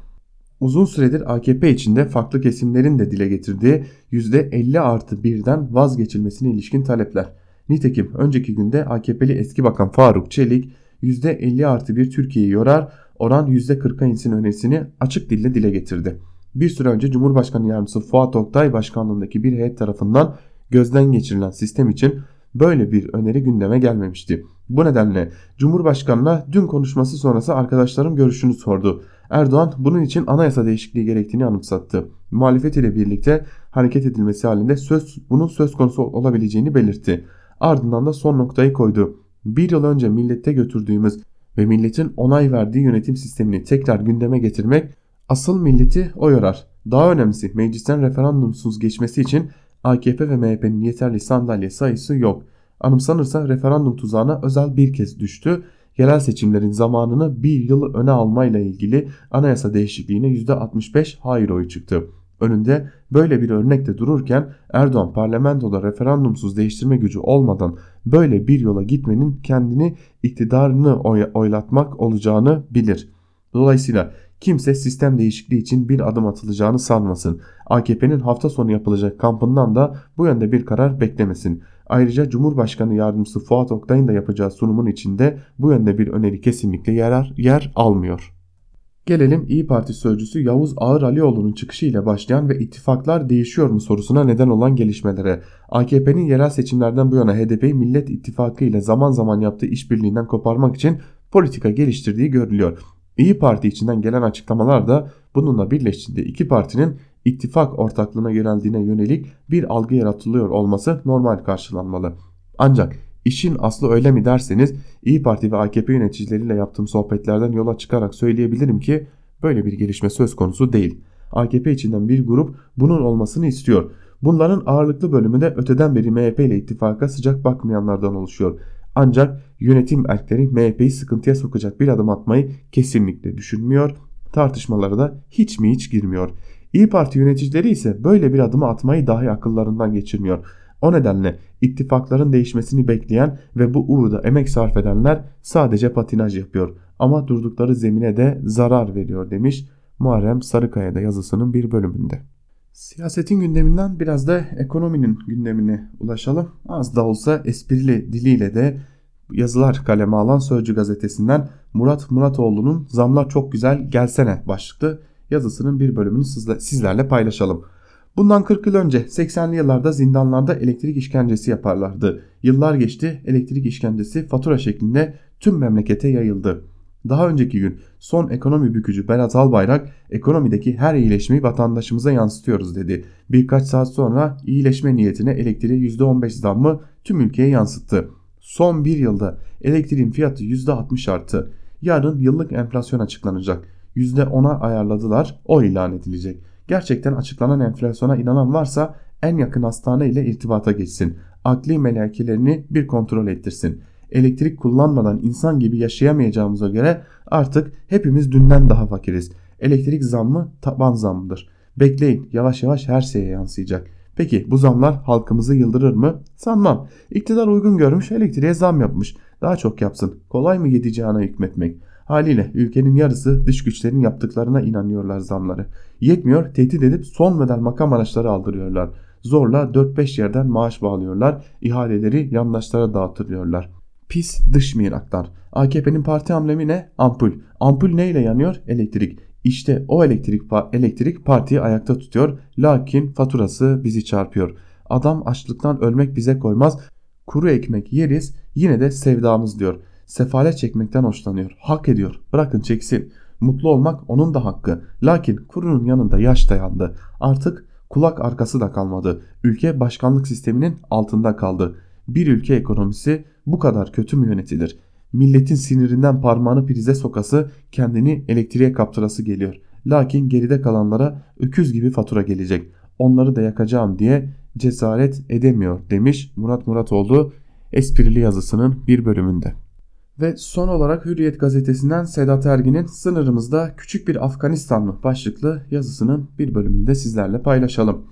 Uzun süredir AKP içinde farklı kesimlerin de dile getirdiği %50 artı 1'den vazgeçilmesine ilişkin talepler. Nitekim önceki günde AKP'li eski bakan Faruk Çelik %50 artı bir Türkiye'yi yorar oran %40'a insin önerisini açık dille dile getirdi. Bir süre önce Cumhurbaşkanı Yardımcısı Fuat Oktay başkanlığındaki bir heyet tarafından gözden geçirilen sistem için böyle bir öneri gündeme gelmemişti. Bu nedenle Cumhurbaşkanı'na dün konuşması sonrası arkadaşlarım görüşünü sordu. Erdoğan bunun için anayasa değişikliği gerektiğini anımsattı. Muhalefet ile birlikte hareket edilmesi halinde söz bunun söz konusu olabileceğini belirtti. Ardından da son noktayı koydu. Bir yıl önce millette götürdüğümüz ve milletin onay verdiği yönetim sistemini tekrar gündeme getirmek asıl milleti o yorar. Daha önemlisi meclisten referandumsuz geçmesi için AKP ve MHP'nin yeterli sandalye sayısı yok. Anımsanırsa referandum tuzağına özel bir kez düştü. Yerel seçimlerin zamanını bir yıl öne almayla ilgili anayasa değişikliğine %65 hayır oyu çıktı. Önünde böyle bir örnekte dururken Erdoğan parlamentoda referandumsuz değiştirme gücü olmadan böyle bir yola gitmenin kendini iktidarını oy oylatmak olacağını bilir. Dolayısıyla kimse sistem değişikliği için bir adım atılacağını sanmasın. AKP'nin hafta sonu yapılacak kampından da bu yönde bir karar beklemesin. Ayrıca Cumhurbaşkanı Yardımcısı Fuat Oktay'ın da yapacağı sunumun içinde bu yönde bir öneri kesinlikle yer, yer almıyor. Gelelim İyi Parti sözcüsü Yavuz Ağır Alioğlu'nun çıkışıyla başlayan ve ittifaklar değişiyor mu sorusuna neden olan gelişmelere. AKP'nin yerel seçimlerden bu yana HDP'yi Millet İttifakı ile zaman zaman yaptığı işbirliğinden koparmak için politika geliştirdiği görülüyor. İyi Parti içinden gelen açıklamalar da bununla birleştiğinde iki partinin ittifak ortaklığına yöneldiğine yönelik bir algı yaratılıyor olması normal karşılanmalı. Ancak işin aslı öyle mi derseniz İyi Parti ve AKP yöneticileriyle yaptığım sohbetlerden yola çıkarak söyleyebilirim ki böyle bir gelişme söz konusu değil. AKP içinden bir grup bunun olmasını istiyor. Bunların ağırlıklı bölümü de öteden beri MHP ile ittifaka sıcak bakmayanlardan oluşuyor. Ancak yönetim erkleri MHP'yi sıkıntıya sokacak bir adım atmayı kesinlikle düşünmüyor. Tartışmalara da hiç mi hiç girmiyor. İyi Parti yöneticileri ise böyle bir adımı atmayı dahi akıllarından geçirmiyor. O nedenle ittifakların değişmesini bekleyen ve bu uğurda emek sarf edenler sadece patinaj yapıyor ama durdukları zemine de zarar veriyor demiş Muharrem Sarıkaya'da yazısının bir bölümünde. Siyasetin gündeminden biraz da ekonominin gündemine ulaşalım. Az da olsa esprili diliyle de yazılar kaleme alan Sözcü gazetesinden Murat Muratoğlu'nun Zamlar Çok Güzel Gelsene başlıklı yazısının bir bölümünü sizlerle paylaşalım. Bundan 40 yıl önce 80'li yıllarda zindanlarda elektrik işkencesi yaparlardı. Yıllar geçti elektrik işkencesi fatura şeklinde tüm memlekete yayıldı. Daha önceki gün son ekonomi bükücü Berat Albayrak ekonomideki her iyileşmeyi vatandaşımıza yansıtıyoruz dedi. Birkaç saat sonra iyileşme niyetine elektriğe %15 zammı tüm ülkeye yansıttı. Son bir yılda elektriğin fiyatı %60 arttı. Yarın yıllık enflasyon açıklanacak. %10'a ayarladılar o ilan edilecek. Gerçekten açıklanan enflasyona inanan varsa en yakın hastane ile irtibata geçsin. Akli melekelerini bir kontrol ettirsin. Elektrik kullanmadan insan gibi yaşayamayacağımıza göre artık hepimiz dünden daha fakiriz. Elektrik zammı taban zammıdır. Bekleyin yavaş yavaş her şeye yansıyacak. Peki bu zamlar halkımızı yıldırır mı? Sanmam. İktidar uygun görmüş elektriğe zam yapmış. Daha çok yapsın. Kolay mı yedeceğine hükmetmek? Haliyle ülkenin yarısı dış güçlerin yaptıklarına inanıyorlar zamları. Yetmiyor tehdit edip son model makam araçları aldırıyorlar. Zorla 4-5 yerden maaş bağlıyorlar. ihaleleri yandaşlara dağıtırıyorlar. Pis dış miraklar. AKP'nin parti amblemi ne? Ampul. Ampul neyle yanıyor? Elektrik. İşte o elektrik, elektrik partiyi ayakta tutuyor. Lakin faturası bizi çarpıyor. Adam açlıktan ölmek bize koymaz. Kuru ekmek yeriz yine de sevdamız diyor. Sefalet çekmekten hoşlanıyor. Hak ediyor. Bırakın çeksin. Mutlu olmak onun da hakkı. Lakin kurunun yanında yaş dayandı. Artık kulak arkası da kalmadı. Ülke başkanlık sisteminin altında kaldı. Bir ülke ekonomisi bu kadar kötü mü yönetilir? Milletin sinirinden parmağını prize sokası kendini elektriğe kaptırası geliyor. Lakin geride kalanlara öküz gibi fatura gelecek. Onları da yakacağım diye cesaret edemiyor demiş Murat Muratoğlu esprili yazısının bir bölümünde. Ve son olarak Hürriyet gazetesinden Sedat Ergin'in Sınırımızda Küçük Bir Afganistan mı başlıklı yazısının bir bölümünü de sizlerle paylaşalım.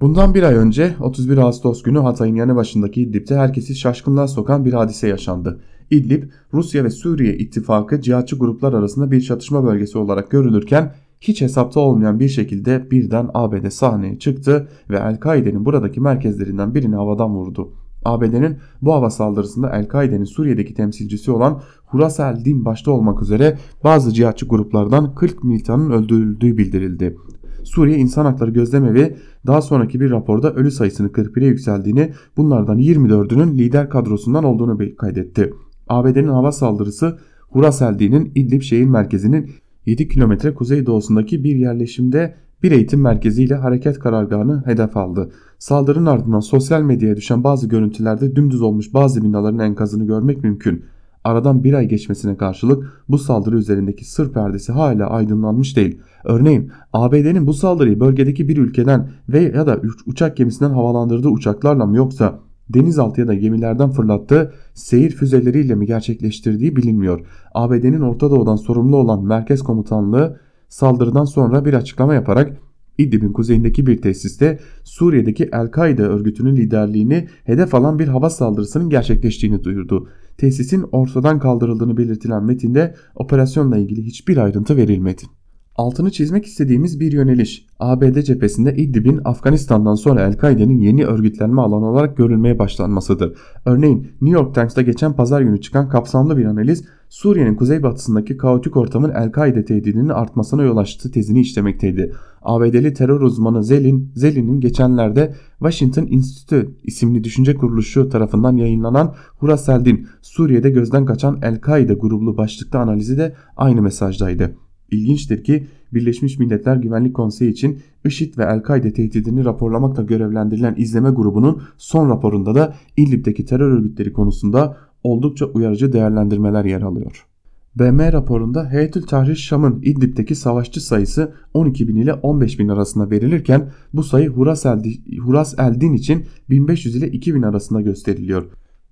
Bundan bir ay önce 31 Ağustos günü Hatay'ın yanı başındaki İdlib'de herkesi şaşkınlığa sokan bir hadise yaşandı. İdlib, Rusya ve Suriye ittifakı cihatçı gruplar arasında bir çatışma bölgesi olarak görülürken hiç hesapta olmayan bir şekilde birden ABD sahneye çıktı ve El-Kaide'nin buradaki merkezlerinden birini havadan vurdu. ABD'nin bu hava saldırısında El-Kaide'nin Suriye'deki temsilcisi olan Hurasel Din başta olmak üzere bazı cihatçı gruplardan 40 militanın öldürüldüğü bildirildi. Suriye İnsan Hakları Gözlemevi daha sonraki bir raporda ölü sayısını 41'e yükseldiğini bunlardan 24'ünün lider kadrosundan olduğunu kaydetti. ABD'nin hava saldırısı Hurasel Din'in İdlib şehir merkezinin 7 kilometre kuzeydoğusundaki bir yerleşimde bir eğitim merkeziyle hareket karargahını hedef aldı. Saldırının ardından sosyal medyaya düşen bazı görüntülerde dümdüz olmuş bazı binaların enkazını görmek mümkün. Aradan bir ay geçmesine karşılık bu saldırı üzerindeki sır perdesi hala aydınlanmış değil. Örneğin ABD'nin bu saldırıyı bölgedeki bir ülkeden ve ya da uçak gemisinden havalandırdığı uçaklarla mı yoksa denizaltı ya da gemilerden fırlattığı seyir füzeleriyle mi gerçekleştirdiği bilinmiyor. ABD'nin Orta Doğu'dan sorumlu olan Merkez Komutanlığı saldırıdan sonra bir açıklama yaparak İdlib'in kuzeyindeki bir tesiste Suriye'deki El-Kaide örgütünün liderliğini hedef alan bir hava saldırısının gerçekleştiğini duyurdu. Tesisin ortadan kaldırıldığını belirtilen metinde operasyonla ilgili hiçbir ayrıntı verilmedi. Altını çizmek istediğimiz bir yöneliş. ABD cephesinde İdlib'in Afganistan'dan sonra El-Kaide'nin yeni örgütlenme alanı olarak görülmeye başlanmasıdır. Örneğin New York Times'ta geçen pazar günü çıkan kapsamlı bir analiz Suriye'nin kuzeybatısındaki kaotik ortamın El-Kaide tehdidinin artmasına yol açtığı tezini işlemekteydi. ABD'li terör uzmanı Zelin, Zelin'in geçenlerde Washington Institute isimli düşünce kuruluşu tarafından yayınlanan Huraseldin, Suriye'de gözden kaçan El-Kaide grublu başlıkta analizi de aynı mesajdaydı. İlginçtir ki Birleşmiş Milletler Güvenlik Konseyi için IŞİD ve El-Kaide tehdidini raporlamakla görevlendirilen izleme grubunun son raporunda da İdlib'deki terör örgütleri konusunda oldukça uyarıcı değerlendirmeler yer alıyor. BM raporunda Heyetül Tahrir Şam'ın İdlib'deki savaşçı sayısı 12 bin ile 15 bin arasında verilirken bu sayı Huras, Eldi, Huras Eldin için 1500 ile 2000 arasında gösteriliyor.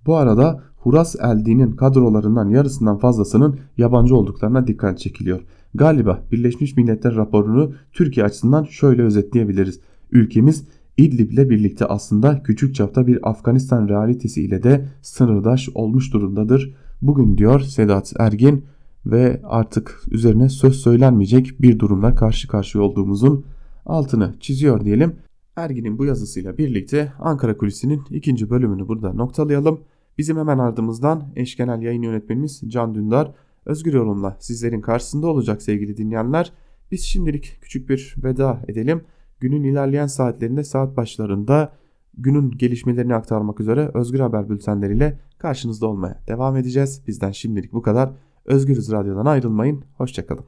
Bu arada Huras Eldin'in kadrolarından yarısından fazlasının yabancı olduklarına dikkat çekiliyor. Galiba Birleşmiş Milletler raporunu Türkiye açısından şöyle özetleyebiliriz. Ülkemiz İdlib ile birlikte aslında küçük çapta bir Afganistan realitesi ile de sınırdaş olmuş durumdadır. Bugün diyor Sedat Ergin ve artık üzerine söz söylenmeyecek bir durumla karşı karşıya olduğumuzun altını çiziyor diyelim. Ergin'in bu yazısıyla birlikte Ankara Kulisi'nin ikinci bölümünü burada noktalayalım. Bizim hemen ardımızdan eş genel yayın yönetmenimiz Can Dündar Özgür Yorum'la sizlerin karşısında olacak sevgili dinleyenler. Biz şimdilik küçük bir veda edelim. Günün ilerleyen saatlerinde saat başlarında günün gelişmelerini aktarmak üzere Özgür Haber bültenleriyle karşınızda olmaya devam edeceğiz. Bizden şimdilik bu kadar. Özgürüz Radyo'dan ayrılmayın. Hoşçakalın.